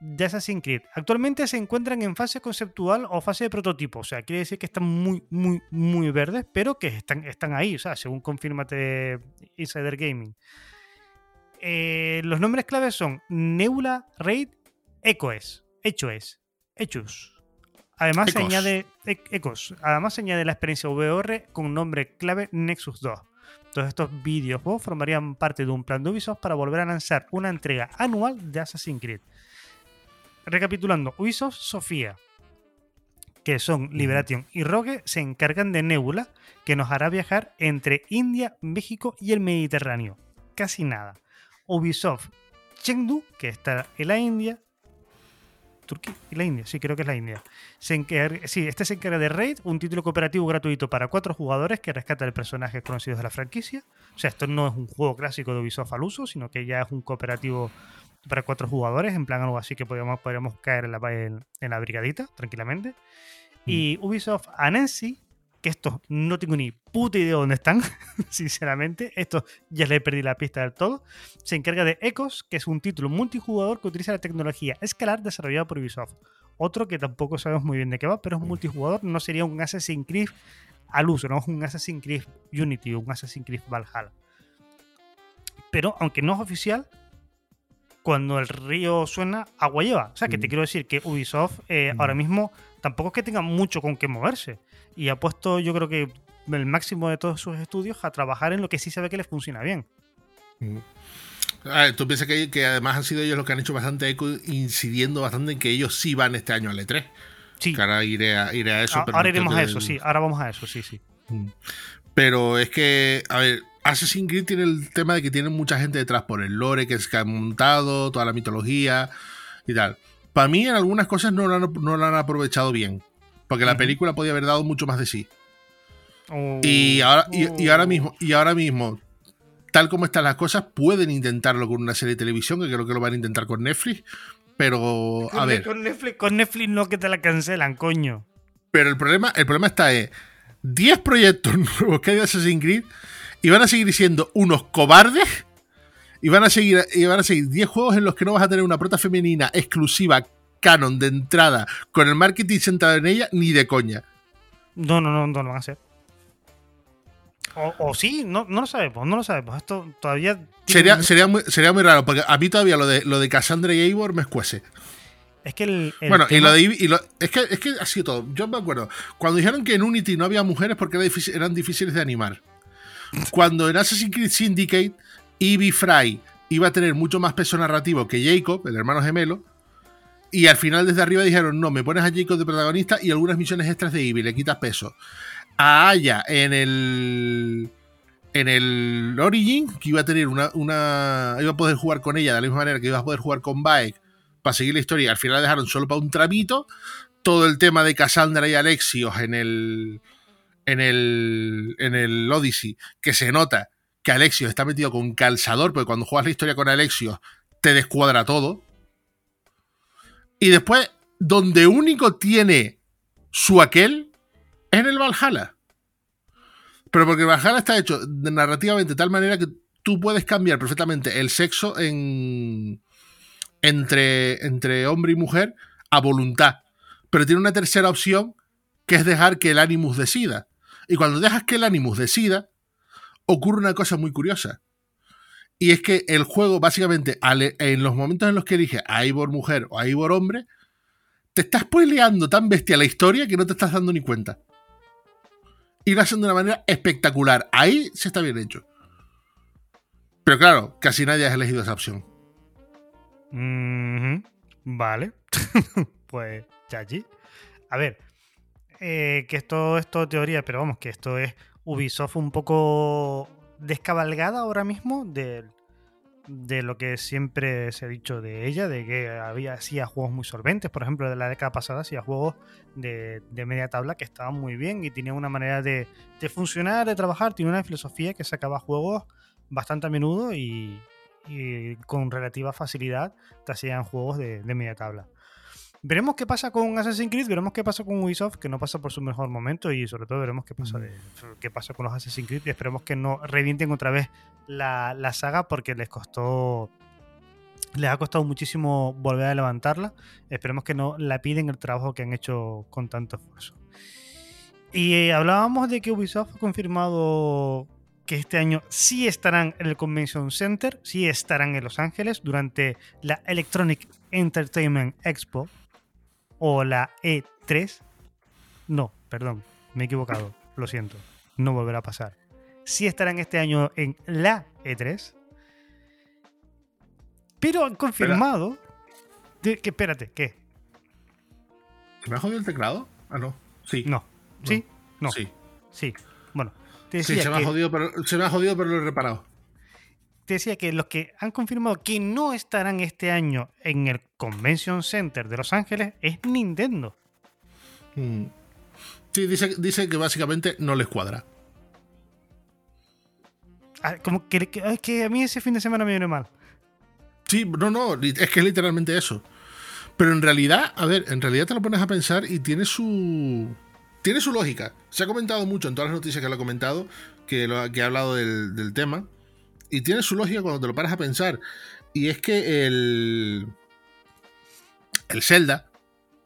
de Assassin's Creed. Actualmente se encuentran en fase conceptual o fase de prototipo. O sea, quiere decir que están muy, muy, muy verdes, pero que están, están ahí. O sea, según confirmate Insider Gaming. Eh, los nombres claves son Nebula, Raid, Echoes, Echoes, Echus. Además se añade e- Ecos. Además se añade la experiencia VR con nombre clave Nexus 2. Todos estos videojuegos formarían parte de un plan de Ubisoft para volver a lanzar una entrega anual de Assassin's Creed. Recapitulando, Ubisoft Sofía, que son Liberation y Rogue, se encargan de Nebula, que nos hará viajar entre India, México y el Mediterráneo. Casi nada. Ubisoft Chengdu, que está en la India. Turquía y la India, sí, creo que es la India. Se encarga- sí, este se encarga de Raid, un título cooperativo gratuito para cuatro jugadores que rescata el personajes conocidos de la franquicia. O sea, esto no es un juego clásico de Ubisoft al uso, sino que ya es un cooperativo para cuatro jugadores, en plan algo así que podríamos, podríamos caer en la, en, en la brigadita tranquilamente. Y Ubisoft Annecy, que estos no tengo ni puta idea dónde están, sinceramente. Estos ya le perdí la pista del todo. Se encarga de Ecos, que es un título multijugador que utiliza la tecnología escalar desarrollada por Ubisoft. Otro que tampoco sabemos muy bien de qué va, pero es multijugador. No sería un Assassin's Creed al uso, no es un Assassin's Creed Unity o un Assassin's Creed Valhalla. Pero aunque no es oficial, cuando el río suena, agua lleva. O sea, que te Mm. quiero decir que Ubisoft eh, Mm. ahora mismo tampoco es que tenga mucho con qué moverse. Y ha puesto, yo creo que el máximo de todos sus estudios a trabajar en lo que sí sabe que les funciona bien. A ver, tú piensas que, que además han sido ellos los que han hecho bastante eco, incidiendo bastante en que ellos sí van este año al E3. Sí, Que ahora iré a, iré a eso. a- pero ahora no iremos a eso, el- sí. Ahora vamos a eso, sí, sí. Pero es que, a ver, Assassin's Creed tiene el tema de que tiene mucha gente detrás por el lore que se ha montado, toda la mitología y tal. Para mí, en algunas cosas no lo han, no lo han aprovechado bien. Porque la película podía haber dado mucho más de sí. Oh, Y ahora, y, y ahora oh. mismo, y ahora mismo, tal como están las cosas, pueden intentarlo con una serie de televisión, que creo que lo van a intentar con Netflix. Pero, a Con- ver, Con Netflix, con Netflix no que te la cancelan, coño. pero el problema, el problema está en 10 proyectos nuevos que hay de Assassin's Creed y van a seguir siendo unos cobardes y van a seguir y van a seguir 10 juegos en los que no vas a tener una prota femenina exclusiva canon de entrada con el marketing centrado en ella ni de coña. No, no, no, no lo van a hacer. O, o sí, no, no lo sabemos, no lo sabemos. Esto todavía. tiene- Sería, sería, muy, sería muy raro porque a mí todavía lo de lo de Cassandra y Eivor me escuece. Es que el. el Bueno, y lo de y lo- es que es que ha sido todo. Yo me acuerdo cuando dijeron que en Unity no había mujeres porque era difícil- eran difíciles de animar. Cuando en Assassin's Creed Syndicate Evie Fry iba a tener mucho más peso narrativo que Jacob, el hermano gemelo, y al final desde arriba dijeron, no, me pones a Jacob de protagonista y algunas misiones extras de Evie, le quitas peso. A Aya en el en el Origin, que iba a tener una, una. iba a poder jugar con ella de la misma manera que iba a poder jugar con Baek para seguir la historia. Al final la dejaron solo para un tramito. Todo el tema de Cassandra y Alexios en el. En el. En el Odyssey, que se nota que Alexios está metido con calzador, porque cuando juegas la historia con Alexios te descuadra todo. Y después, donde único tiene su aquel, es en el Valhalla. Pero porque el Valhalla está hecho narrativamente de tal manera que tú puedes cambiar perfectamente el sexo en, entre, entre hombre y mujer a voluntad. Pero tiene una tercera opción que es dejar que el Animus decida. Y cuando dejas que el Animus decida, ocurre una cosa muy curiosa. Y es que el juego, básicamente, en los momentos en los que eliges a Ivor mujer o a Ivor hombre, te estás spoileando tan bestia la historia que no te estás dando ni cuenta. Y lo hacen de una manera espectacular. Ahí se está bien hecho. Pero claro, casi nadie ha elegido esa opción. Vale. pues, chachi. A ver, eh, que esto es todo teoría, pero vamos, que esto es Ubisoft un poco descabalgada ahora mismo de, de lo que siempre se ha dicho de ella, de que había hacía juegos muy solventes, por ejemplo, de la década pasada hacía juegos de, media tabla que estaban muy bien y tenía una manera de, funcionar, de trabajar, tiene una filosofía que sacaba juegos bastante a menudo y, con relativa facilidad te hacían juegos de media tabla. Veremos qué pasa con Assassin's Creed, veremos qué pasa con Ubisoft, que no pasa por su mejor momento, y sobre todo veremos qué pasa, de, qué pasa con los Assassin's Creed. Y esperemos que no revienten otra vez la, saga porque les costó. Les ha costado muchísimo volver a levantarla. Esperemos que no la piden el trabajo que han hecho con tanto esfuerzo. Y eh, hablábamos de que Ubisoft ha confirmado que este año sí estarán en el Convention Center, sí estarán en Los Ángeles durante la Electronic Entertainment Expo o la E3. No, perdón, me he equivocado, lo siento, no volverá a pasar. Sí estarán este año en la E3, pero han confirmado que, espérate, ¿qué? ¿Se me ha jodido el teclado? Ah, no. Sí. No. ¿Sí? No. Sí. Sí. Bueno, sí, se, me ha jodido, pero, se me ha jodido, pero lo he reparado te decía que los que han confirmado que no estarán este año en el Convention Center de Los Ángeles es Nintendo. Mm. Sí, dice, dice que básicamente no les cuadra. Ah, como que, es que a mí ese fin de semana me viene mal. Sí, no, no, es que es literalmente eso. Pero en realidad, a ver, en realidad te lo pones a pensar y tiene su. Tiene su lógica. Se ha comentado mucho en todas las noticias que lo ha comentado, que, lo, que ha hablado del, del tema y tiene su lógica cuando te lo paras a pensar. Y es que el. El Zelda,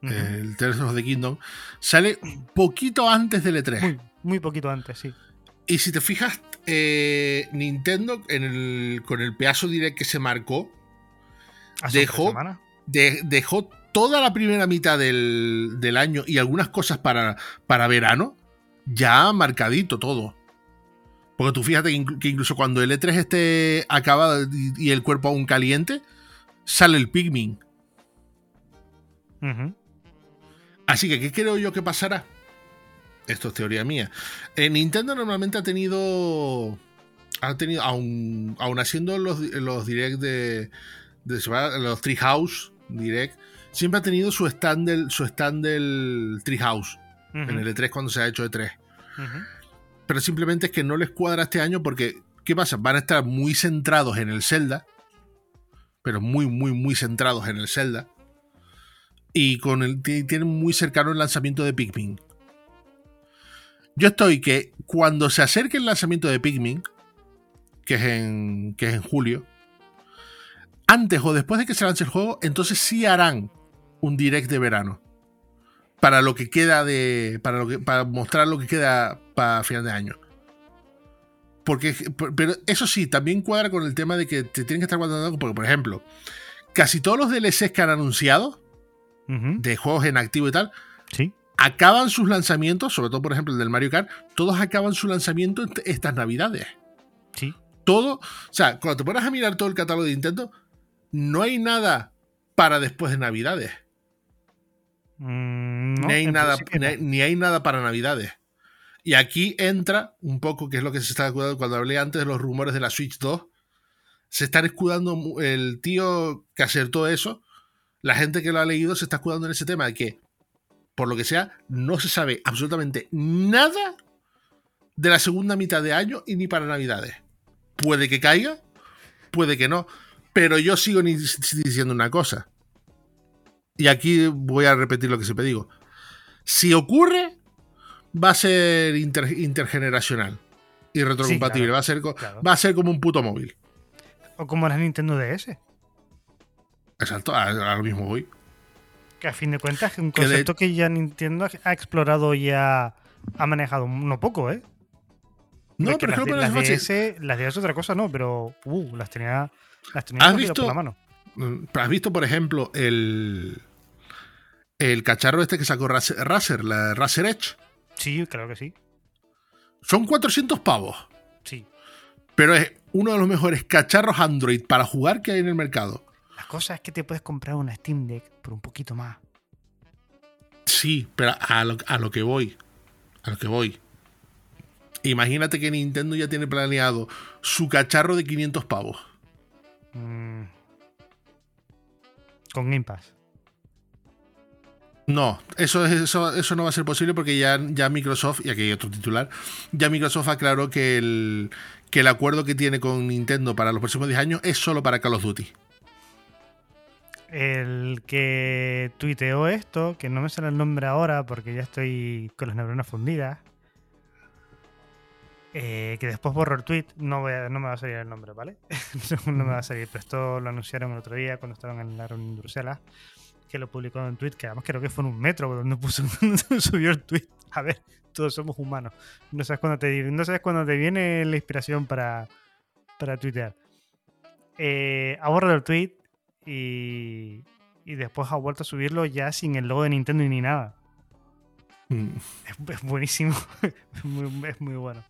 el Tears of the Kingdom, sale poquito antes del E3. Muy, poquito antes, sí. Y si te fijas, eh, Nintendo con el pedazo direct que se marcó, dejó, dejó toda la primera mitad del, del, año y algunas cosas para, para verano ya marcadito todo. Porque tú fíjate que incluso cuando el E3 esté acabado y el cuerpo aún caliente, sale el Pikmin. Así que, ¿qué creo yo que pasará? Esto es teoría mía. Eh, Nintendo normalmente ha tenido. Ha tenido, aún, haciendo los, los direct de, los Treehouse Direct, siempre ha tenido su stand del, su stand del Treehouse en el E3 cuando se ha hecho E3 pero simplemente es que no les cuadra este año porque, ¿qué pasa? Van a estar muy centrados en el Zelda, pero muy, muy, muy centrados en el Zelda. Y con el, tienen muy cercano el lanzamiento de Pikmin. Yo estoy que cuando se acerque el lanzamiento de Pikmin, que es en, que es en julio, antes o después de que se lance el juego, entonces sí harán un direct de verano para lo que queda de. Para, lo que, para mostrar lo que queda para final de año. Porque, pero eso sí, también cuadra con el tema de que te tienen que estar guardando. Porque, por ejemplo, casi todos los DLCs que han anunciado de juegos en activo y tal, ¿Sí? acaban sus lanzamientos, sobre todo, por ejemplo, el del Mario Kart, todos acaban su lanzamiento estas navidades. Sí. Todo. O sea, cuando te pones a mirar todo el catálogo de Nintendo, no hay nada para después de navidades. Mm, ni, hay nada, ni, hay nada para Navidades. Y aquí entra un poco, que es lo que se está escudando cuando hablé antes de los rumores de la Switch 2. Se están escudando el tío que acertó eso. La gente que lo ha leído se está escudando en ese tema de que, por lo que sea, no se sabe absolutamente nada de la segunda mitad de año y ni para Navidades. Puede que caiga, puede que no. Pero yo sigo diciendo una cosa. Y aquí voy a repetir lo que siempre digo. Si ocurre, va a ser intergeneracional y retrocompatible. va, a ser, va a ser como un puto móvil. O como la Nintendo DS. Exacto, ahora mismo voy. Que a fin de cuentas es un concepto que, ya Nintendo ha explorado y ha, manejado no poco, ¿eh? No, pero las, las, DS, las DS otra cosa, no, pero uh, las tenía, las tenía ¿Has visto, por la mano. Mm, ¿Has visto, por ejemplo, el, el cacharro este que sacó Razer, la Razer Edge? Sí, creo que sí. Son 400 pavos. Sí. Pero es uno de los mejores cacharros Android para jugar que hay en el mercado. La cosa es que te puedes comprar una Steam Deck por un poquito más. Sí, pero a lo, que voy. A lo que voy. Imagínate que Nintendo ya tiene planeado su cacharro de 500 pavos. Mm. Con Game Pass. No, eso, eso, eso no va a ser posible porque ya, ya Microsoft, y aquí hay otro titular, ya Microsoft aclaró que el, que el acuerdo que tiene con Nintendo para los próximos 10 años es solo para Call of Duty. El que tuiteó esto, que no me sale el nombre ahora porque ya estoy con las neuronas fundidas, eh, que después borro el tweet, no, no me va a salir el nombre, ¿vale? no me va a salir, pero esto lo anunciaron el otro día cuando estaban en la reunión de Bruselas que lo publicó en un tweet, que además creo que fue en un metro donde puso, subió el tweet. A ver, todos somos humanos. No sabes cuándo te, no sabes cuándo te viene la inspiración para, para tuitear. Eh, ha borrado el tweet y, y después ha vuelto a subirlo ya sin el logo de Nintendo ni nada. Mm. Es, buenísimo. es, muy, es, muy, bueno.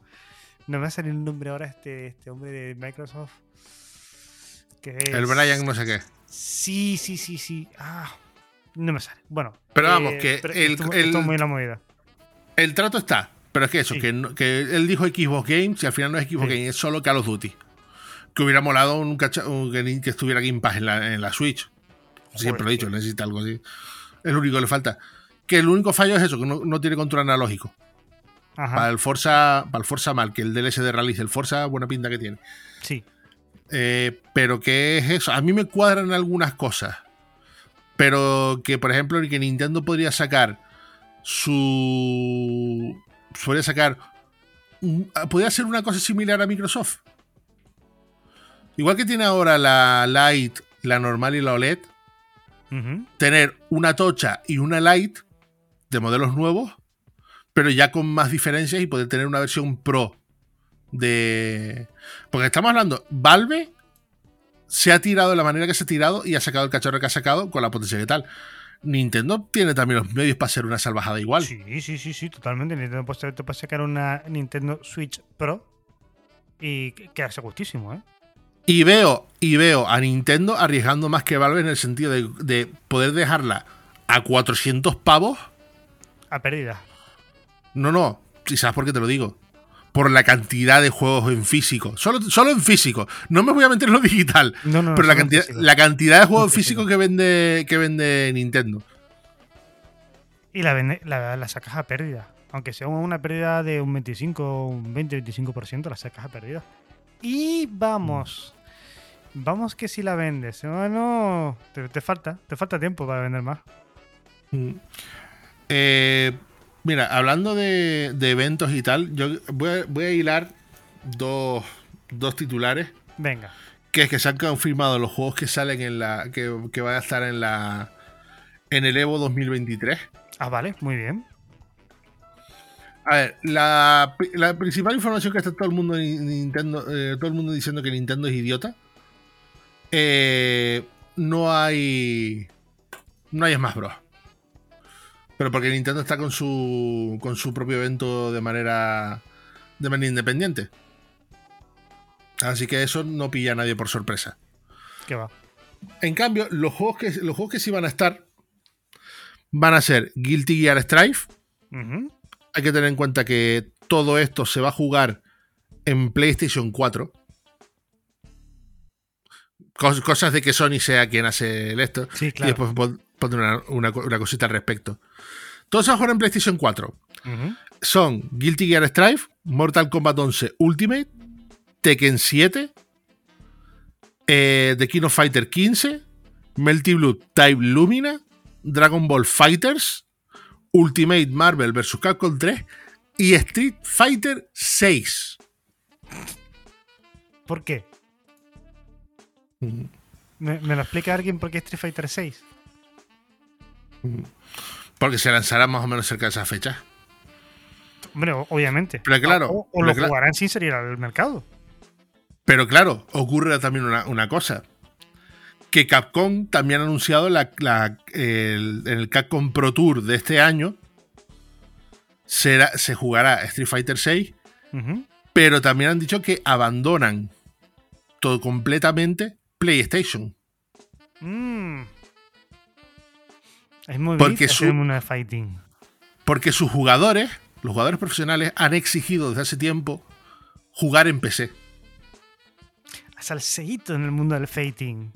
No me va a salir el nombre ahora este, este hombre de Microsoft. Que el Brian no sé qué. Sí, sí, sí, sí. Ah, no me sale. Bueno. Pero vamos, eh, que el, el, muy la movida. El trato está. Pero es que eso, que, que, él dijo Xbox Games y al final no es Xbox Games, es solo Call of Duty. Que hubiera molado un, que, estuviera Game Pass en la, en la Switch. Siempre lo he dicho, necesita algo así. Es lo único que le falta. Que el único fallo es eso, que no, tiene control analógico. Para el Forza, para el Forza mal, que el DLC de Rally, el Forza, buena pinta que tiene. Sí. Eh, pero que es eso. A mí me cuadran algunas cosas. Pero que, por ejemplo, que Nintendo podría sacar su. Podría sacar. Podría ser una cosa similar a Microsoft. Igual que tiene ahora la Lite, la normal y la OLED. Tener una tocha y una Lite de modelos nuevos, pero ya con más diferencias y poder tener una versión Pro de. Porque estamos hablando, Valve se ha tirado de la manera que se ha tirado y ha sacado el cachorro que ha sacado con la potencia que tal. Nintendo tiene también los medios para hacer una salvajada igual. Sí, sí, sí, sí, totalmente. Nintendo puede, te puede sacar una Nintendo Switch Pro y quedarse gustísimo, ¿eh? Y veo, y veo a Nintendo arriesgando más que Valve en el sentido de, de poder dejarla a 400 pavos. A pérdida. No, no. ¿Y sabes por qué te lo digo? Por la cantidad de juegos en físico. Solo, solo en físico. No me voy a meter en lo digital. pero la cantidad, la cantidad de juegos físicos que vende, que vende Nintendo. Y la, vende, la, sacas a pérdida. Aunque sea una pérdida de un 25, un 20, 25%, la sacas a pérdida. Y vamos. Vamos que si la vendes. Bueno, te, falta. Te falta tiempo para vender más. Mm. Eh, Mira, hablando de, eventos y tal, yo voy a, hilar dos, titulares. Venga. Que es que se han confirmado los juegos que salen en la. que, que van a estar en la. en el Evo 2023. Ah, vale, muy bien. A ver, la, principal información que está todo el mundo Nintendo, eh, todo el mundo diciendo que Nintendo es idiota. Eh, no hay. No hay más Bros. Pero porque Nintendo está con su, con su propio evento de manera, de manera independiente. Así que eso no pilla a nadie por sorpresa. ¿Qué va? En cambio, los juegos que, los juegos que sí van a estar van a ser Guilty Gear Strife. Hay que tener en cuenta que todo esto se va a jugar en PlayStation 4. Cos- Cosas de que Sony sea quien hace el esto. Sí, Y claro. después pon- pondré una, una una cosita al respecto. Todo se va a jugar en PlayStation 4. Ujú. Son Guilty Gear Strive, Mortal Kombat 11 Ultimate, Tekken 7, eh, The King of Fighter 15, Melty Blood Type Lumina, Dragon Ball Fighters, Ultimate Marvel vs. Capcom 3 y Street Fighter 6. ¿Por qué? ¿Me, me lo explica alguien por qué Street Fighter 6? Porque se lanzará más o menos cerca de esa fecha. Hombre, obviamente. Pero claro, O, lo jugarán sin salir al mercado. Pero claro, ocurre también una, una cosa. Que Capcom también ha anunciado la- la- el, en el Capcom Pro Tour de este año. Será, se jugará Street Fighter 6, Ujú. pero también han dicho que abandonan todo completamente PlayStation. Mm. Es muy Porque su- una fighting. Porque sus jugadores, los jugadores profesionales, han exigido desde hace tiempo jugar en PC. Salseíto en el mundo del fighting.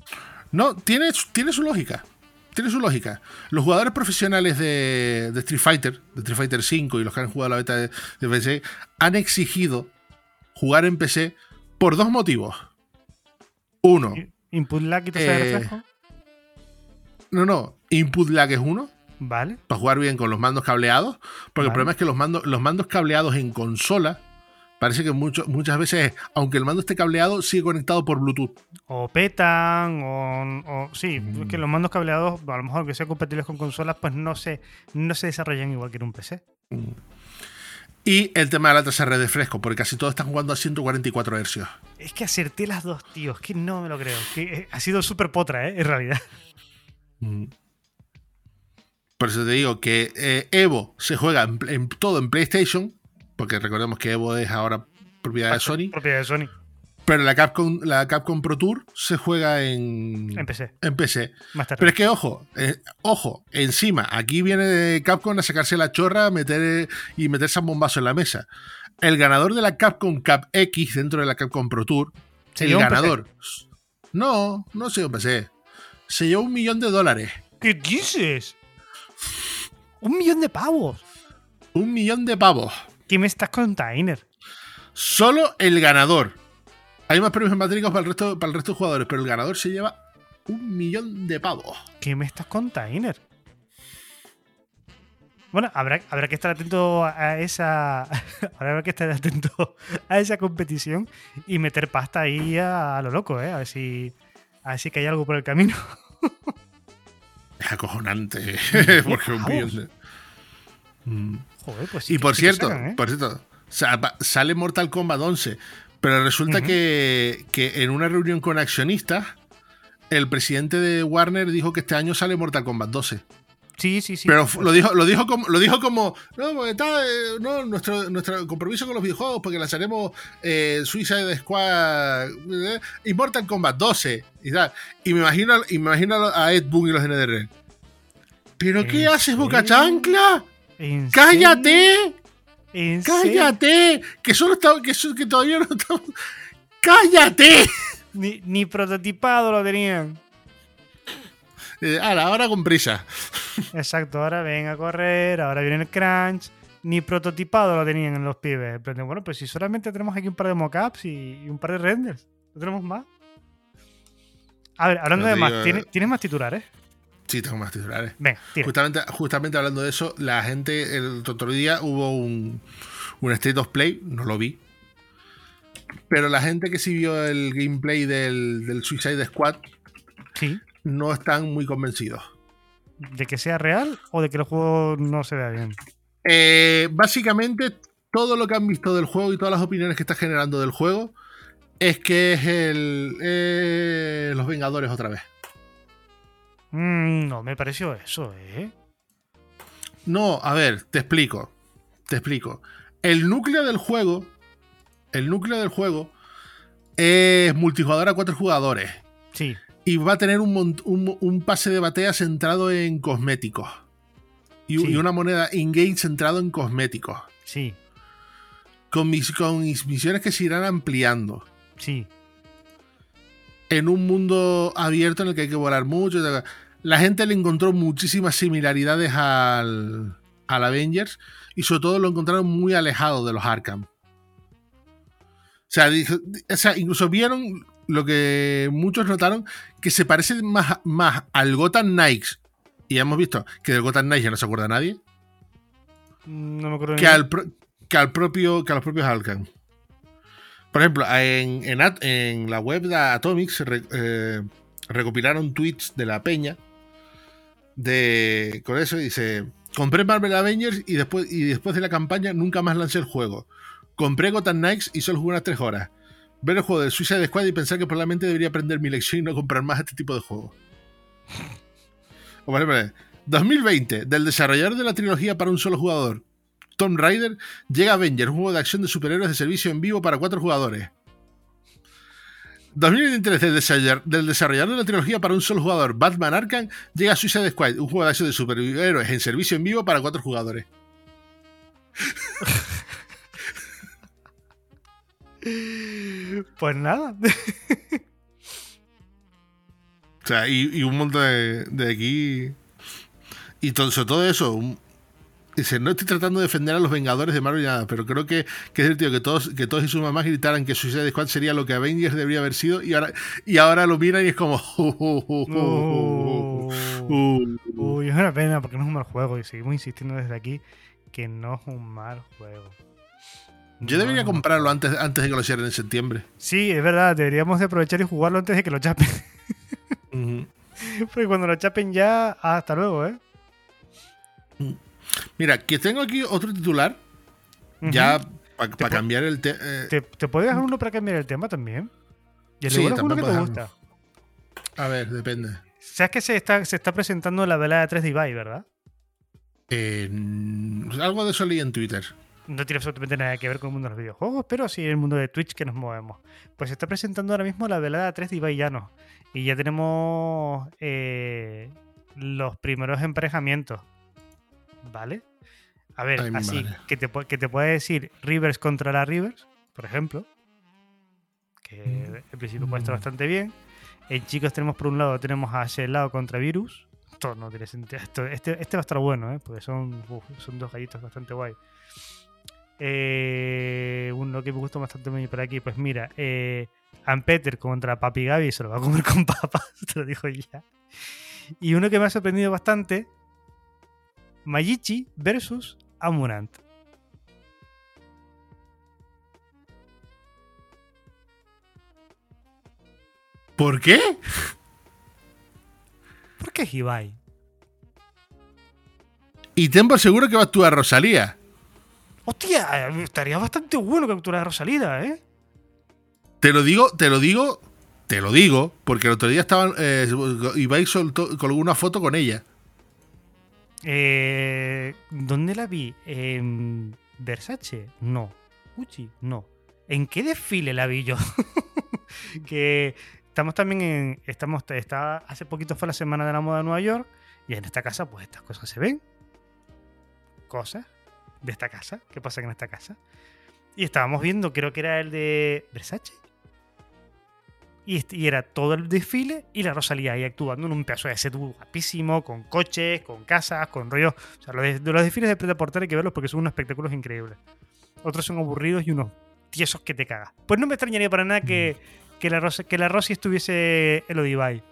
No, tiene, su- tiene su lógica. Tiene su lógica. Los jugadores profesionales de, de Street Fighter, de Street Fighter 5 y los que han jugado la beta de, de PC, han exigido jugar en PC por dos motivos. Uno, Input lag y Eh, reflejo. no, no, input lag es uno, Vale. para jugar bien con los mandos cableados, porque el problema es que los mandos, los mandos cableados en consola, parece que mucho- muchas veces, aunque el mando esté cableado, sigue conectado por Bluetooth. O petan, o, o- sí, Mm. es que los mandos cableados, a lo mejor que sean compatibles con consolas, pues no se, no se desarrollan igual que en un PC. Y el tema de la tasa de refresco, porque casi todos están jugando a 144 Hz. Es que acerté las dos, tío. Es que no me lo creo. Que eh, ha sido súper potra, ¿eh? En realidad. Mm. Por eso te digo que eh, Evo se juega en, en- todo en PlayStation, porque recordemos que Evo es ahora propiedad de Sony, Propiedad de Sony. pero la Capcom, la Capcom Pro Tour se juega en, En PC. en PC. Más tarde. Pero es que, ojo, eh, ojo, encima, aquí viene Capcom a sacarse la chorra a meter, y meterse un bombazo en la mesa. El ganador de la Capcom Cup X dentro de la Capcom Pro Tour, Se el ganador. No, no se un PC. Se llevó un millón de dólares. ¿Qué dices? Un millón de pavos. Un millón de pavos. ¿Qué me estás container? Solo el ganador. Hay más premios emblemáticos para el resto, para el resto de jugadores, pero el ganador se lleva un millón de pavos. ¿Qué me estás container? Bueno, habrá, habrá que estar atento a esa. habrá que estar atento a esa competición y meter pasta ahí a, a lo loco, ¿eh? A ver si. A ver si que hay algo por el camino. Es acojonante. porque un de. Mm. Joder, pues sí Y por cierto, sacan, ¿eh? por cierto, sale Mortal Kombat 11, pero resulta que, que en una reunión con accionistas, el presidente de Warner dijo que este año sale Mortal Kombat 12. Sí, sí, sí. pero pues, lo dijo, lo dijo como, lo dijo como, no, porque está, eh, no, nuestro, nuestro compromiso con los videojuegos, porque lanzaremos eh, Suicide Squad eh, y Mortal Kombat 12 y tal. Y me imagino, y me imagino a Ed Boon y los NDR. ¿Pero qué ¿En haces, Boca? Chancla? ¡Cállate! ¡Cállate! Que solo está, que, que todavía no estamos. ¡Cállate! Ni, ni prototipado lo tenían. Eh, ahora, ahora con prisa. Exacto, ahora ven a correr, ahora viene el crunch. Ni prototipado lo tenían en los pibes. Pero bueno, pues si solamente tenemos aquí un par de mockups y, y un par de renders. ¿No tenemos más? A ver, hablando No de más, ¿tienes, ¿tienes más titulares? Sí, tengo más titulares. Venga. Justamente, justamente hablando de eso, la gente, el otro día hubo un, un State of Play, no lo vi. Pero la gente que sí vio el gameplay del, del Suicide Squad Sí. No están muy convencidos. ¿De que sea real o de que el juego no se vea bien? Eh, básicamente, todo lo que han visto del juego y todas las opiniones que está generando del juego es que es el eh, los Vengadores otra vez. Mm, no me pareció eso, ¿eh? No, a ver, te explico. Te explico. El núcleo del juego. El núcleo del juego es multijugador a cuatro jugadores. Sí. Y va a tener un, un- un pase de batalla centrado en cosméticos. Y, Sí. y una moneda in-game centrado en cosméticos. Sí. con, mis, con mis misiones que se irán ampliando. Sí. En un mundo abierto en el que hay que volar mucho. La gente le encontró muchísimas similaridades al, al Avengers y sobre todo lo encontraron muy alejado de los Arkham. O sea, o sea, incluso vieron lo que muchos notaron que se parece más, más al Gotham Knights. Y hemos visto que del Gotham Knights ya no se acuerda nadie. No me acuerdo que, al, que, al propio, que a los propios Arkham. Por ejemplo, en, en, la web de Atomics eh, recopilaron tweets de la peña de con eso y dice compré Marvel Avengers y después, y después de la campaña nunca más lancé el juego. Compré Gotham Knights y solo jugué unas 3 horas. Ver el juego de Suicide Squad y pensar que probablemente debería aprender mi lección y no comprar más este tipo de juegos. O vale, 2020, del desarrollador de la trilogía para un solo jugador, Tom Raider, llega Avengers, un juego de acción de superhéroes de servicio en vivo para 4 jugadores. 2023, del desarrollador, de la trilogía para un solo jugador, Batman Arkham, llega Suicide Squad, un juego de acción de superhéroes en servicio en vivo para 4 jugadores. Pues nada. o sea, y, un montón de, aquí. Y todo, sobre todo eso. dice, no estoy tratando de defender a los Vengadores de Marvel y nada, pero creo que, que es tío que todos, que todos y sus mamás gritaran que Suicide Squad sería lo que Avengers debería haber sido y ahora, y ahora lo miran y es como. Uy, es una pena porque no es un mal juego y seguimos insistiendo desde aquí que no es un mal juego. Yo debería comprarlo antes, antes de que lo cierren en septiembre. Sí, es verdad, deberíamos de aprovechar y jugarlo antes de que lo chapen. Porque cuando lo chapen ya, hasta luego, ¿eh? Mira, que tengo aquí otro titular. Ya para cambiar el tema. Eh, ¿Te, ¿Te puedes dejar uno para cambiar el tema también? Y el sí, es uno que te gusta. A ver, depende. ¿Sabes que se está, se está presentando la velada 3 de Ibai, verdad? Eh, algo de eso leí en Twitter no tiene absolutamente nada que ver con el mundo de los videojuegos, pero sí el mundo de Twitch que nos movemos. Pues se está presentando ahora mismo la velada 3 de Ibai Llano. Y ya tenemos eh, los primeros emparejamientos. ¿Vale? A ver, así, que te, que te puede decir Rivers contra la Rivers, por ejemplo. Que en principio puede estar bastante bien. En chicos tenemos por un lado, tenemos a lado contra Virus. Esto no tiene sentido. este, este va a estar bueno, ¿eh? Porque son, son dos gallitos bastante guay. Eh, uno que me gustó bastante por aquí, pues mira, eh, Ampeter contra Papi Gaby se lo va a comer con papas, te lo dijo ya. Y uno que me ha sorprendido bastante, Mayichi versus Amurant. ¿Por qué? Porque es Ibai. Y ten por seguro que va a actuar Rosalía. Hostia, estaría bastante bueno capturar a Rosalida, ¿eh? Te lo digo, te lo digo, te lo digo, porque el otro día estaban. Eh, Ibai soltó, colgó una foto con ella. Eh, ¿Dónde la vi? ¿En Versace? No. Gucci? No. ¿En qué desfile la vi yo? que estamos también en. Estamos, está, hace poquito fue la Semana de la Moda de Nueva York. Y en esta casa, pues estas cosas se ven. Cosas de esta casa, qué pasa en esta casa. Y estábamos viendo, creo que era el de Versace. Y, era todo el desfile y la Rosalía ahí actuando en un pedazo de set guapísimo, con coches, con casas, con rollos. O sea, los, los desfiles de preta hay que verlos porque son unos espectáculos increíbles. Otros son aburridos y unos tiesos que te cagas. Pues no me extrañaría para nada que, que, la, que la Rosy estuviese en Odibai.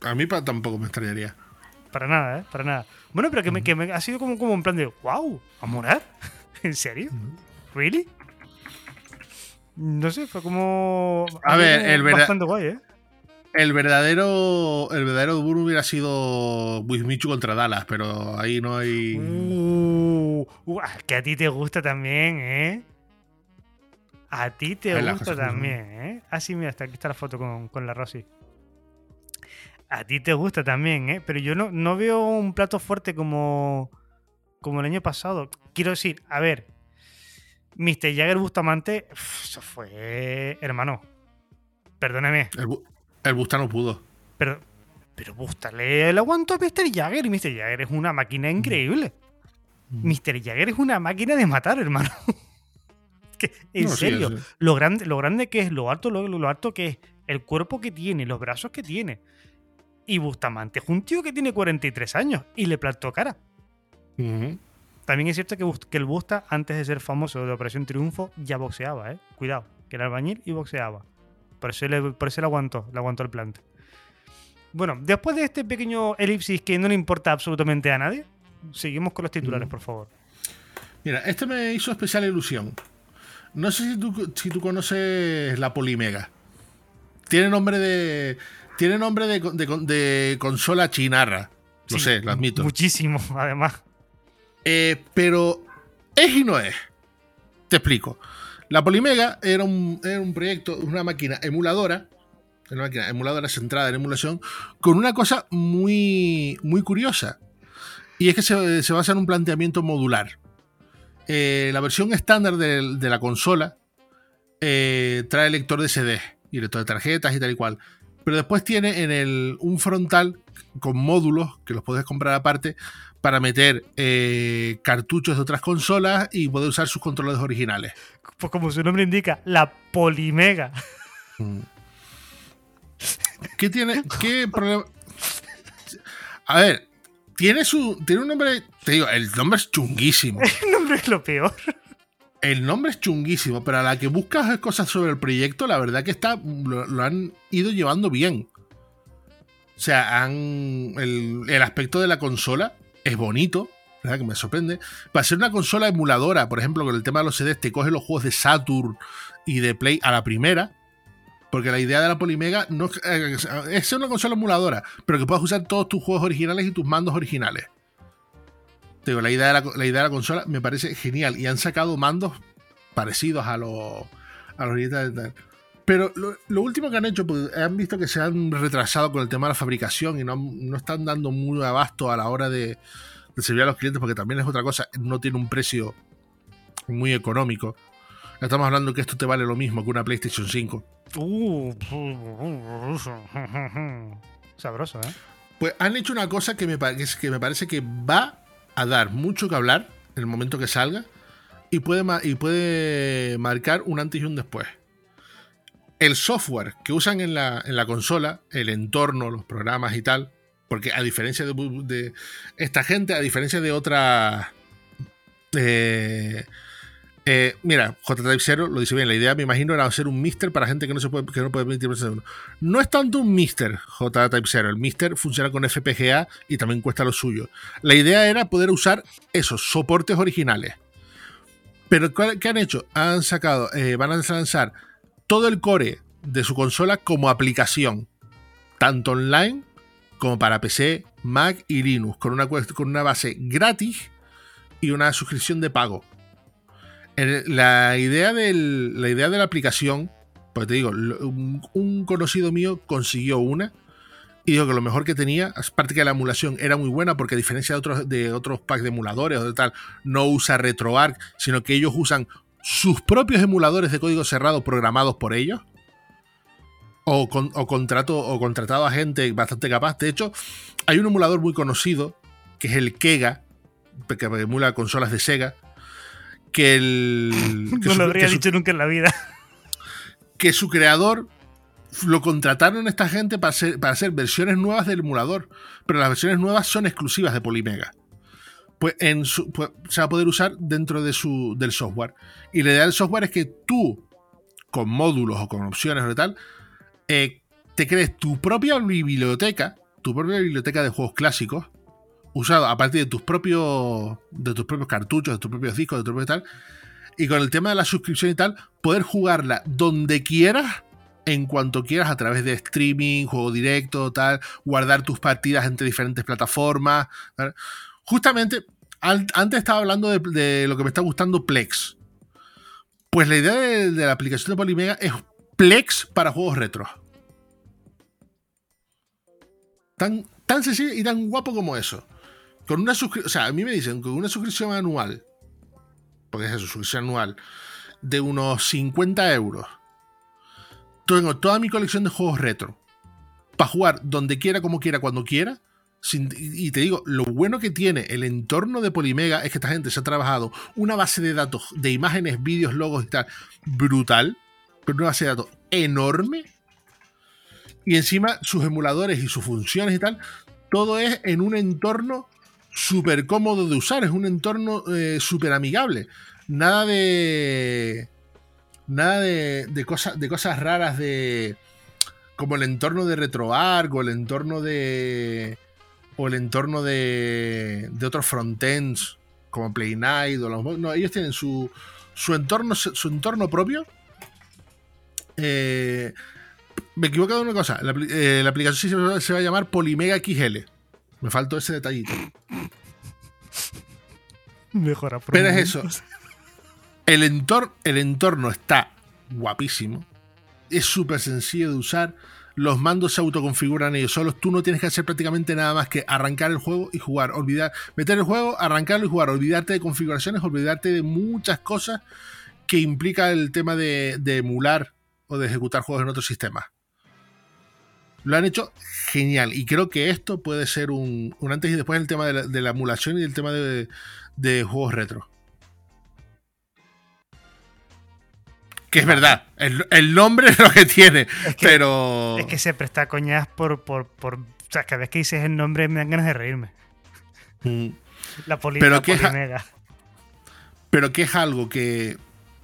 A mí tampoco me extrañaría. Para nada, ¿eh? Para nada. Bueno, pero que, me, que me, ha sido como, como un plan de, wow, ¿a morar? ¿En serio? ¿Really? No sé, fue como. A ver, el bastante guay, ¿eh? El verdadero. El verdadero Debut hubiera sido Wismichu contra Dallas, pero ahí no hay. Uh, uh, que a ti te gusta también, ¿eh? A ti te gusta también, ¿eh? Ah, sí, mira, hasta aquí está la foto con, con la Rosy a ti te gusta también, ¿eh? Pero yo no, no veo un plato fuerte como, como el año pasado. Quiero decir, a ver, Mr. Jagger Bustamante, eso fue, hermano. Perdóneme. El, el Busta no pudo. Pero, pero Busta le, aguantó a Mr. Jagger y Mr. Jagger es una máquina increíble. Mr. Jagger es una máquina de matar, hermano. que, en No, sí, serio, sí. Lo, grande, lo grande que es, lo alto, lo, lo alto que es, el cuerpo que tiene, los brazos que tiene. Y Bustamante es un tío que tiene 43 años y le plantó cara. También es cierto que, el Busta, antes de ser famoso de Operación Triunfo, ya boxeaba, ¿eh? Cuidado, que era albañil y boxeaba. Por eso le, por eso le aguantó, le aguantó el plante. Bueno, después de este pequeño elipsis que no le importa absolutamente a nadie, seguimos con los titulares, por favor. Mira, este me hizo especial ilusión. No sé si tú, si tú conoces la Polimega. Tiene nombre de. Tiene nombre de, de- de consola chinarra. Lo Sí, sé, lo admito. Muchísimo, además. Eh, pero es y no es. Te explico. La Polimega era un, era un proyecto, una máquina emuladora, una máquina emuladora centrada en emulación, con una cosa muy, muy curiosa. Y es que se, se basa en un planteamiento modular. Eh, la versión estándar de, de la consola eh, trae lector de CD y lector de tarjetas y tal y cual. Pero después tiene en el, un frontal con módulos que los puedes comprar aparte para meter eh, cartuchos de otras consolas y poder usar sus controles originales. Pues como su nombre indica, la Polimega. ¿Qué tiene? ¿Qué problema? A ver, tiene su. Tiene un nombre. Te digo, el nombre es chunguísimo. El nombre es lo peor. El nombre es chunguísimo, pero a la que buscas cosas sobre el proyecto, la verdad que está. Lo, han ido llevando bien. O sea, han. El, el aspecto de la consola es bonito. ¿verdad? Que me sorprende. Para ser una consola emuladora, por ejemplo, con el tema de los CDs, te coge los juegos de Saturn y de Play a la primera. Porque la idea de la Polimega no es, eh, es ser una consola emuladora, pero que puedas usar todos tus juegos originales y tus mandos originales. Te digo, la idea, de la, la idea de la consola me parece genial y han sacado mandos parecidos a los a los tal. Pero lo, lo último que han hecho, pues, han visto que se han retrasado con el tema de la fabricación y no, no están dando muy abasto a la hora de, de servir a los clientes, porque también es otra cosa, no tiene un precio muy económico. Estamos hablando que esto te vale lo mismo que una PlayStation 5. Uh, sabroso, ¿eh? Pues han hecho una cosa que me, que me parece que va a dar mucho que hablar en el momento que salga y puede, y puede marcar un antes y un después. El software que usan en la, en la consola, el entorno, los programas y tal, porque a diferencia de, de esta gente, a diferencia de otras... eh, eh, mira, J-Type 0 lo dice bien. La idea, me imagino, era hacer un Mister para gente que no se puede, que no puede permitir uno. No es tanto un Mister J-Type 0. El Mister funciona con FPGA y también cuesta lo suyo. La idea era poder usar esos soportes originales. Pero ¿cuál- ¿qué han hecho? Han sacado, eh, van a lanzar todo el core de su consola como aplicación, tanto online como para PC, Mac y Linux, con una base gratis y una suscripción de pago. La, idea la idea de la aplicación, pues te digo, un, conocido mío consiguió una y dijo que lo mejor que tenía, aparte que la emulación era muy buena, porque a diferencia de otros, de otros packs de emuladores o de tal, no usa RetroArch, sino que ellos usan sus propios emuladores de código cerrado programados por ellos. O, o contrato, o contratado a gente bastante capaz. De hecho, hay un emulador muy conocido, que es el Kega, que emula consolas de Sega, que el. que No su- lo habría su- dicho nunca en la vida. que su creador lo contrataron esta gente para hacer, para hacer versiones nuevas del emulador, pero las versiones nuevas son exclusivas de Polymega. Pues, en su- pues, se va a poder usar dentro de su, del software. Y la idea del software es que tú, con módulos o con opciones o tal, eh, te crees tu propia biblioteca, tu propia biblioteca de juegos clásicos, usado a partir de tus propios, de tus propios cartuchos, de tus propios discos, de tus propios tal, y con el tema de la suscripción y tal, poder jugarla donde quieras, en cuanto quieras, a través de streaming, juego directo, tal, guardar tus partidas entre diferentes plataformas. Justamente, antes estaba hablando de, lo que me está gustando Plex. Pues la idea de, la aplicación de Polymega es Plex para juegos retro. Tan, tan sencillo y tan guapo como eso. Con una suscripción, o sea, a mí me dicen con una suscripción anual, porque es eso, suscripción anual, de unos 50 euros. Tengo toda mi colección de juegos retro. Para jugar donde quiera, como quiera, cuando quiera. Sin- y te digo, lo bueno que tiene el entorno de Polimega es que esta gente se ha trabajado una base de datos de imágenes, vídeos, logos y tal, brutal, pero una base de datos enorme. Y encima sus emuladores y sus funciones y tal, todo es en un entorno súper cómodo de usar, es un entorno eh, súper amigable. Nada de. Nada de, de, cosas, de cosas raras de. Como el entorno de RetroArch o el entorno de. O el entorno de. de otros frontends como Play Night o los. No, ellos tienen su. su entorno, su entorno propio. Eh, me he equivocado en una cosa. La, eh, aplicación se se va a llamar Polymega XL. Me faltó ese detallito. Mejora Pero es eso. El, entor- el entorno está guapísimo. Es súper sencillo de usar. Los mandos se autoconfiguran ellos solos. Tú no tienes que hacer prácticamente nada más que arrancar el juego y jugar. Olvidar, meter el juego, arrancarlo y jugar. Olvidarte de configuraciones, olvidarte de muchas cosas que implica el tema de, de emular o de ejecutar juegos en otros sistemas. Lo han hecho genial. Y creo que esto puede ser un, un antes y después en el tema de la, de la emulación y el tema de, de juegos retro. Que es verdad, el, el nombre es lo que tiene, Es que- pero... Es que se presta coñas por, por, por. O sea, cada vez que dices el nombre me dan ganas de reírme. Mm. La poli, Pero la que es pero que es algo que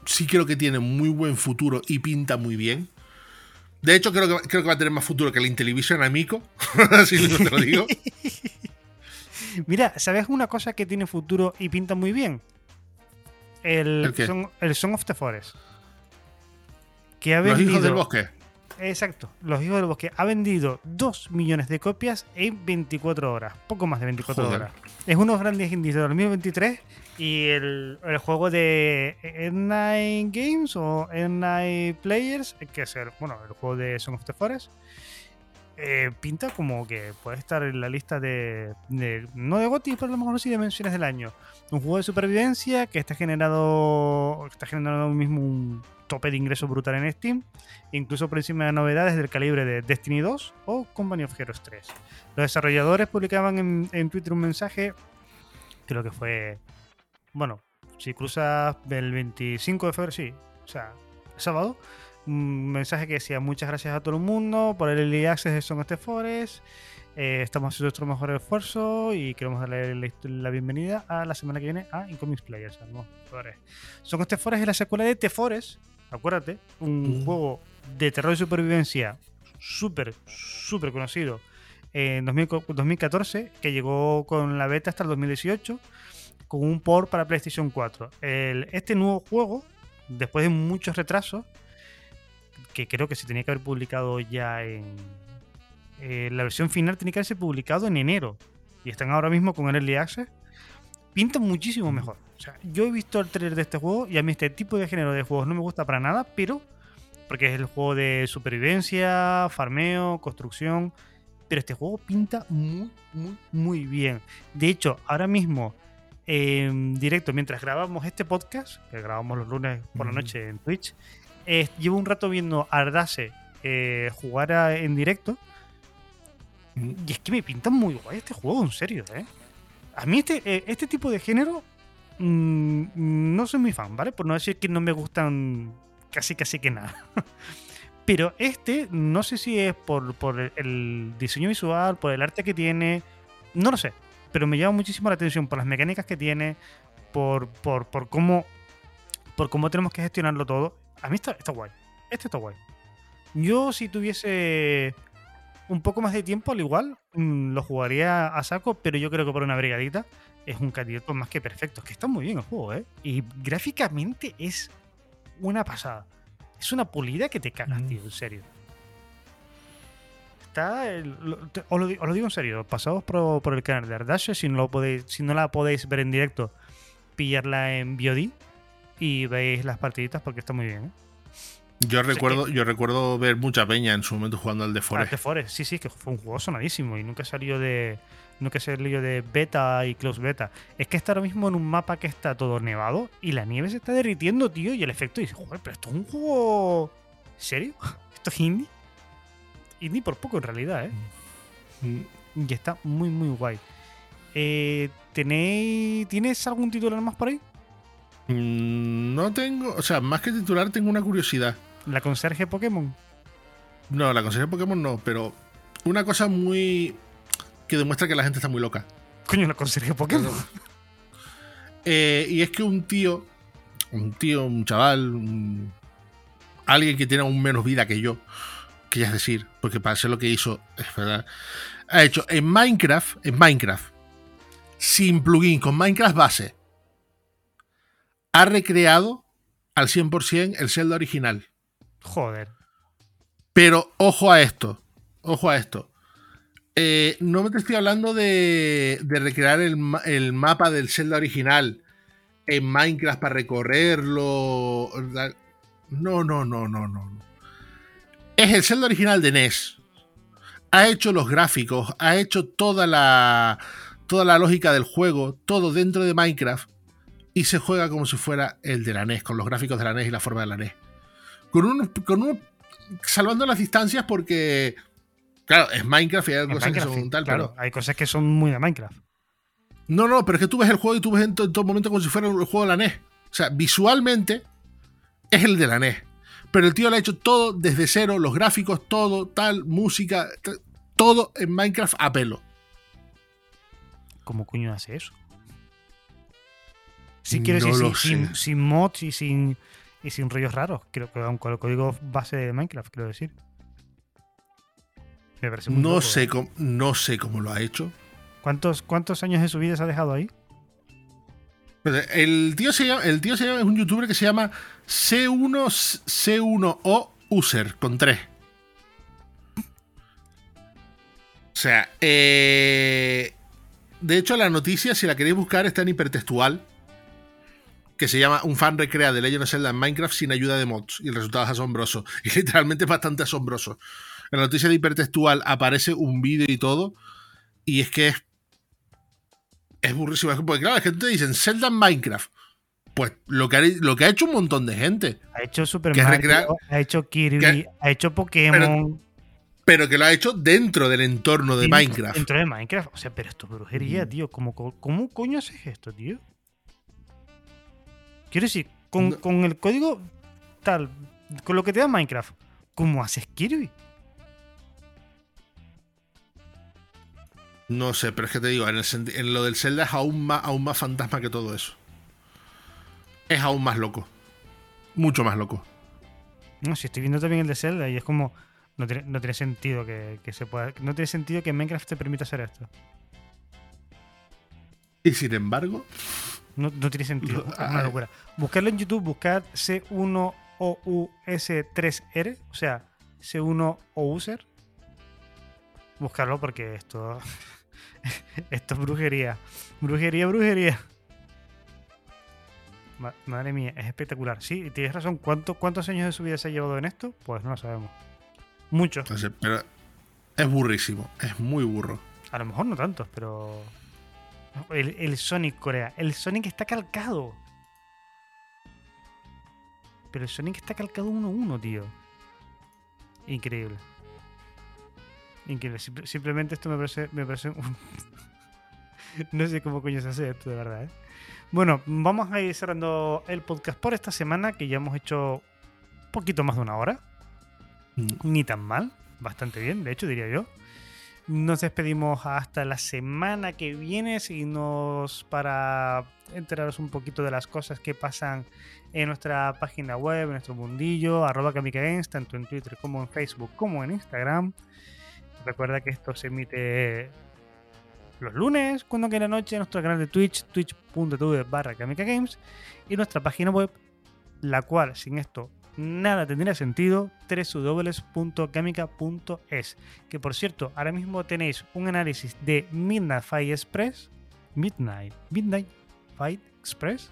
sí creo que tiene muy buen futuro y pinta muy bien. De hecho, creo que, creo que va a tener más futuro que la Intellivision Amico, así te lo digo. Mira, ¿sabes una cosa que tiene futuro y pinta muy bien? El, ¿El? Song, el Song of the Forest. Que ha Los vendido. hijos del bosque. Exacto, Los Hijos del Bosque ha vendido 2 millones de copias en 24 horas, poco más de 24 Joder. horas. Es uno de los grandes indies de 2023 y el, el juego de N9 Games o N9 Players, que es el, bueno, el juego de Song of the Forest, eh, pinta como que puede estar en la lista de, de- no de GOTY, pero a lo mejor sí de menciones del año. Un juego de supervivencia que está generado está generando mismo un tope de ingresos brutal en Steam incluso por encima de novedades del calibre de Destiny 2 o Company of Heroes 3. Los desarrolladores publicaban en, Twitter un mensaje, creo que fue, bueno, si cruzas el 25 de febrero, sí, o sea, sábado, un mensaje que decía muchas gracias a todo el mundo por el Early Access de Song of the Forest, eh, estamos haciendo nuestro mejor esfuerzo y queremos darle la, bienvenida a la semana que viene a Incomics Players. jugadores. Song of Forest es la secuela de The Forest, acuérdate, un Mm. juego de terror y supervivencia súper, súper conocido en 2000 2014, que llegó con la beta hasta el 2018, con un port para PlayStation 4. El- este nuevo juego, después de muchos retrasos, que creo que se tenía que haber publicado ya en... eh, la versión final tenía que haberse publicado en enero. Y están ahora mismo con el Early Access. Pinta muchísimo mejor. O sea, yo he visto el trailer de este juego y a mí este tipo de género de juegos no me gusta para nada, pero porque es el juego de supervivencia, farmeo, construcción. Pero este juego pinta muy, muy, muy bien. De hecho, ahora mismo, en directo, mientras grabamos este podcast, que grabamos los lunes por la noche en Twitch, eh, llevo un rato viendo a Ardase eh, jugar a- en directo. Y es que me pinta muy guay este juego, en serio, ¿eh? A mí este, eh, este tipo de género mm, no soy muy fan, ¿vale? Por no decir que no me gustan casi casi que nada. Pero este, no sé si es por, por el- diseño visual, por el arte que tiene, no lo sé. Pero me llama muchísimo la atención por las mecánicas que tiene, por, por, por cómo por cómo tenemos que gestionarlo todo. A mí está, está guay. Este está guay. Yo si tuviese un poco más de tiempo, al igual, mm, lo jugaría a saco, pero yo creo que por una brigadita es un candidato más que perfecto. Es que está muy bien el juego, ¿eh? Y gráficamente es una pasada. Es una pulida que te cagas, Mm. tío, en serio. Está. el- lo- te- os, lo, di- os lo digo en serio, pasaos por, por el canal de Ardashe si no, lo podéis, si no la podéis ver en directo, pillarla en VOD y veis las partiditas porque está muy bien, ¿eh? Yo recuerdo, yo recuerdo ver mucha peña en su momento jugando al de Forest. The Forest, sí, sí, que fue un juego sonadísimo y nunca salió de. Nunca salió de beta y close beta. Es que está ahora mismo en un mapa que está todo nevado y la nieve se está derritiendo, tío. Y el efecto dice, joder, pero esto es un juego. ¿Serio? ¿Esto es indie? Indie por poco en realidad, ¿eh? Mm. Y está muy, muy guay. Eh, ¿tenéis, ¿Tienes algún titular más por ahí? Mm, No tengo, o sea, más que titular, tengo una curiosidad. ¿La conserje Pokémon? No, la consejería de Pokémon no, pero una cosa muy. que demuestra que la gente está muy loca. Coño, la conserje Pokémon. Eh, y es que un tío, un tío, un chaval, un- alguien que tiene aún menos vida que yo, que ya es decir, porque para ser lo que hizo, es verdad, ha hecho en Minecraft, en Minecraft, sin plugin, con Minecraft base, ha recreado al 100% el Zelda original. Joder. Pero ojo a esto, ojo a esto. Eh, no te estoy hablando de, de recrear el, el mapa del Zelda original en Minecraft para recorrerlo. No, no, no, no, no. Es el Zelda original de NES. Ha hecho los gráficos, ha hecho toda la, toda la lógica del juego, todo dentro de Minecraft. Y se juega como si fuera el de la NES, con los gráficos de la NES y la forma de la NES. Con un, con un salvando las distancias porque, claro, es Minecraft y hay cosas que son tal, claro, pero... hay cosas que son muy de Minecraft. No, no, pero es que tú ves el juego y tú ves en, to- en todo momento como si fuera el juego de la NES. O sea, visualmente es el de la NES. Pero el tío le ha hecho todo desde cero, los gráficos, todo, tal, música, todo en Minecraft a pelo. ¿Cómo coño hace eso? Sí, quiero No decir, sin, mods y sin, y sin rollos raros. Creo que aunque el código base de Minecraft, quiero decir. Me parece muy No loco, sé, ¿eh? cómo, no sé cómo lo ha hecho. ¿Cuántos, ¿Cuántos años de su vida se ha dejado ahí? Pero El tío se llama, el tío se llama, es un youtuber que se llama C1 C1O User con 3. O sea, eh, de hecho la noticia, si la queréis buscar, está en hipertextual. Que se llama Un fan recrea de Legend of Zelda en Minecraft sin ayuda de mods. Y el resultado es asombroso. Y literalmente es bastante asombroso. En la noticia de hipertextual aparece un vídeo y todo. Y es que es es burrísimo. Porque claro, es que te dicen Zelda en Minecraft. Pues lo que, ha, lo que ha hecho un montón de gente. Ha hecho Super Mario, ha hecho Kirby, que- ha hecho Pokémon. Pero que lo ha hecho dentro del entorno de Minecraft. Dentro de Minecraft. O sea, pero esto es brujería, tío. ¿Cómo, cómo coño haces esto, tío? Quiero decir, con, No. con el código tal, con lo que te da Minecraft, ¿cómo haces Kirby? No sé, pero es que te digo, en, el senti- en lo del Zelda es aún más, aún más fantasma que todo eso. Es aún más loco. Mucho más loco. No, si estoy viendo también el de Zelda y es como. No tiene, no tiene sentido que, que se pueda. No tiene sentido que Minecraft te permita hacer esto. Y sin embargo, No, no tiene sentido. Es una ah, locura. Buscarlo en YouTube, buscar C1OUS3R, o sea, C1OUSER. Buscarlo porque esto. esto es brujería. Brujería, brujería. Ma- Madre mía, es espectacular. Sí, tienes razón. ¿Cuánto- ¿Cuántos años de su vida se ha llevado en esto? Pues no lo sabemos. Muchos. entonces, pero es burrísimo. Es muy burro. A lo mejor no tantos, pero. El, el Sonic Corea. El Sonic está calcado. Pero el Sonic está calcado 1-1, tío. Increíble. Increíble. Simple- simplemente esto me parece. Me parece un- no sé cómo coño se hace esto, de verdad, ¿eh? Bueno, vamos a ir cerrando el podcast por esta semana, que ya hemos hecho un poquito más de una hora Mm. ni tan mal, bastante bien, de hecho diría yo. Nos despedimos hasta la semana que viene, seguimos para enteraros un poquito de las cosas que pasan en nuestra página web, en nuestro mundillo, arroba Kamikagames, tanto en Twitter como en Facebook como en Instagram. Recuerda que esto se emite los lunes, cuando la noche, en nuestro canal de Twitch, twitch.tv barra Kamikagames, y nuestra página web, la cual sin esto nada tendría sentido, www.kamica.es. Que por cierto, ahora mismo tenéis un análisis de Midnight Fight Express, Midnight, Midnight Fight Express,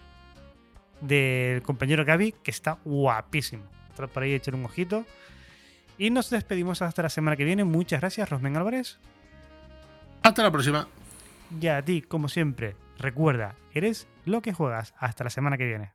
del compañero Gaby, que está guapísimo. Entrad por ahí, echar un ojito. Y nos despedimos hasta la semana que viene. Muchas gracias, Rosmen Álvarez. Hasta la próxima. Y a ti, como siempre, recuerda, eres lo que juegas. Hasta la semana que viene.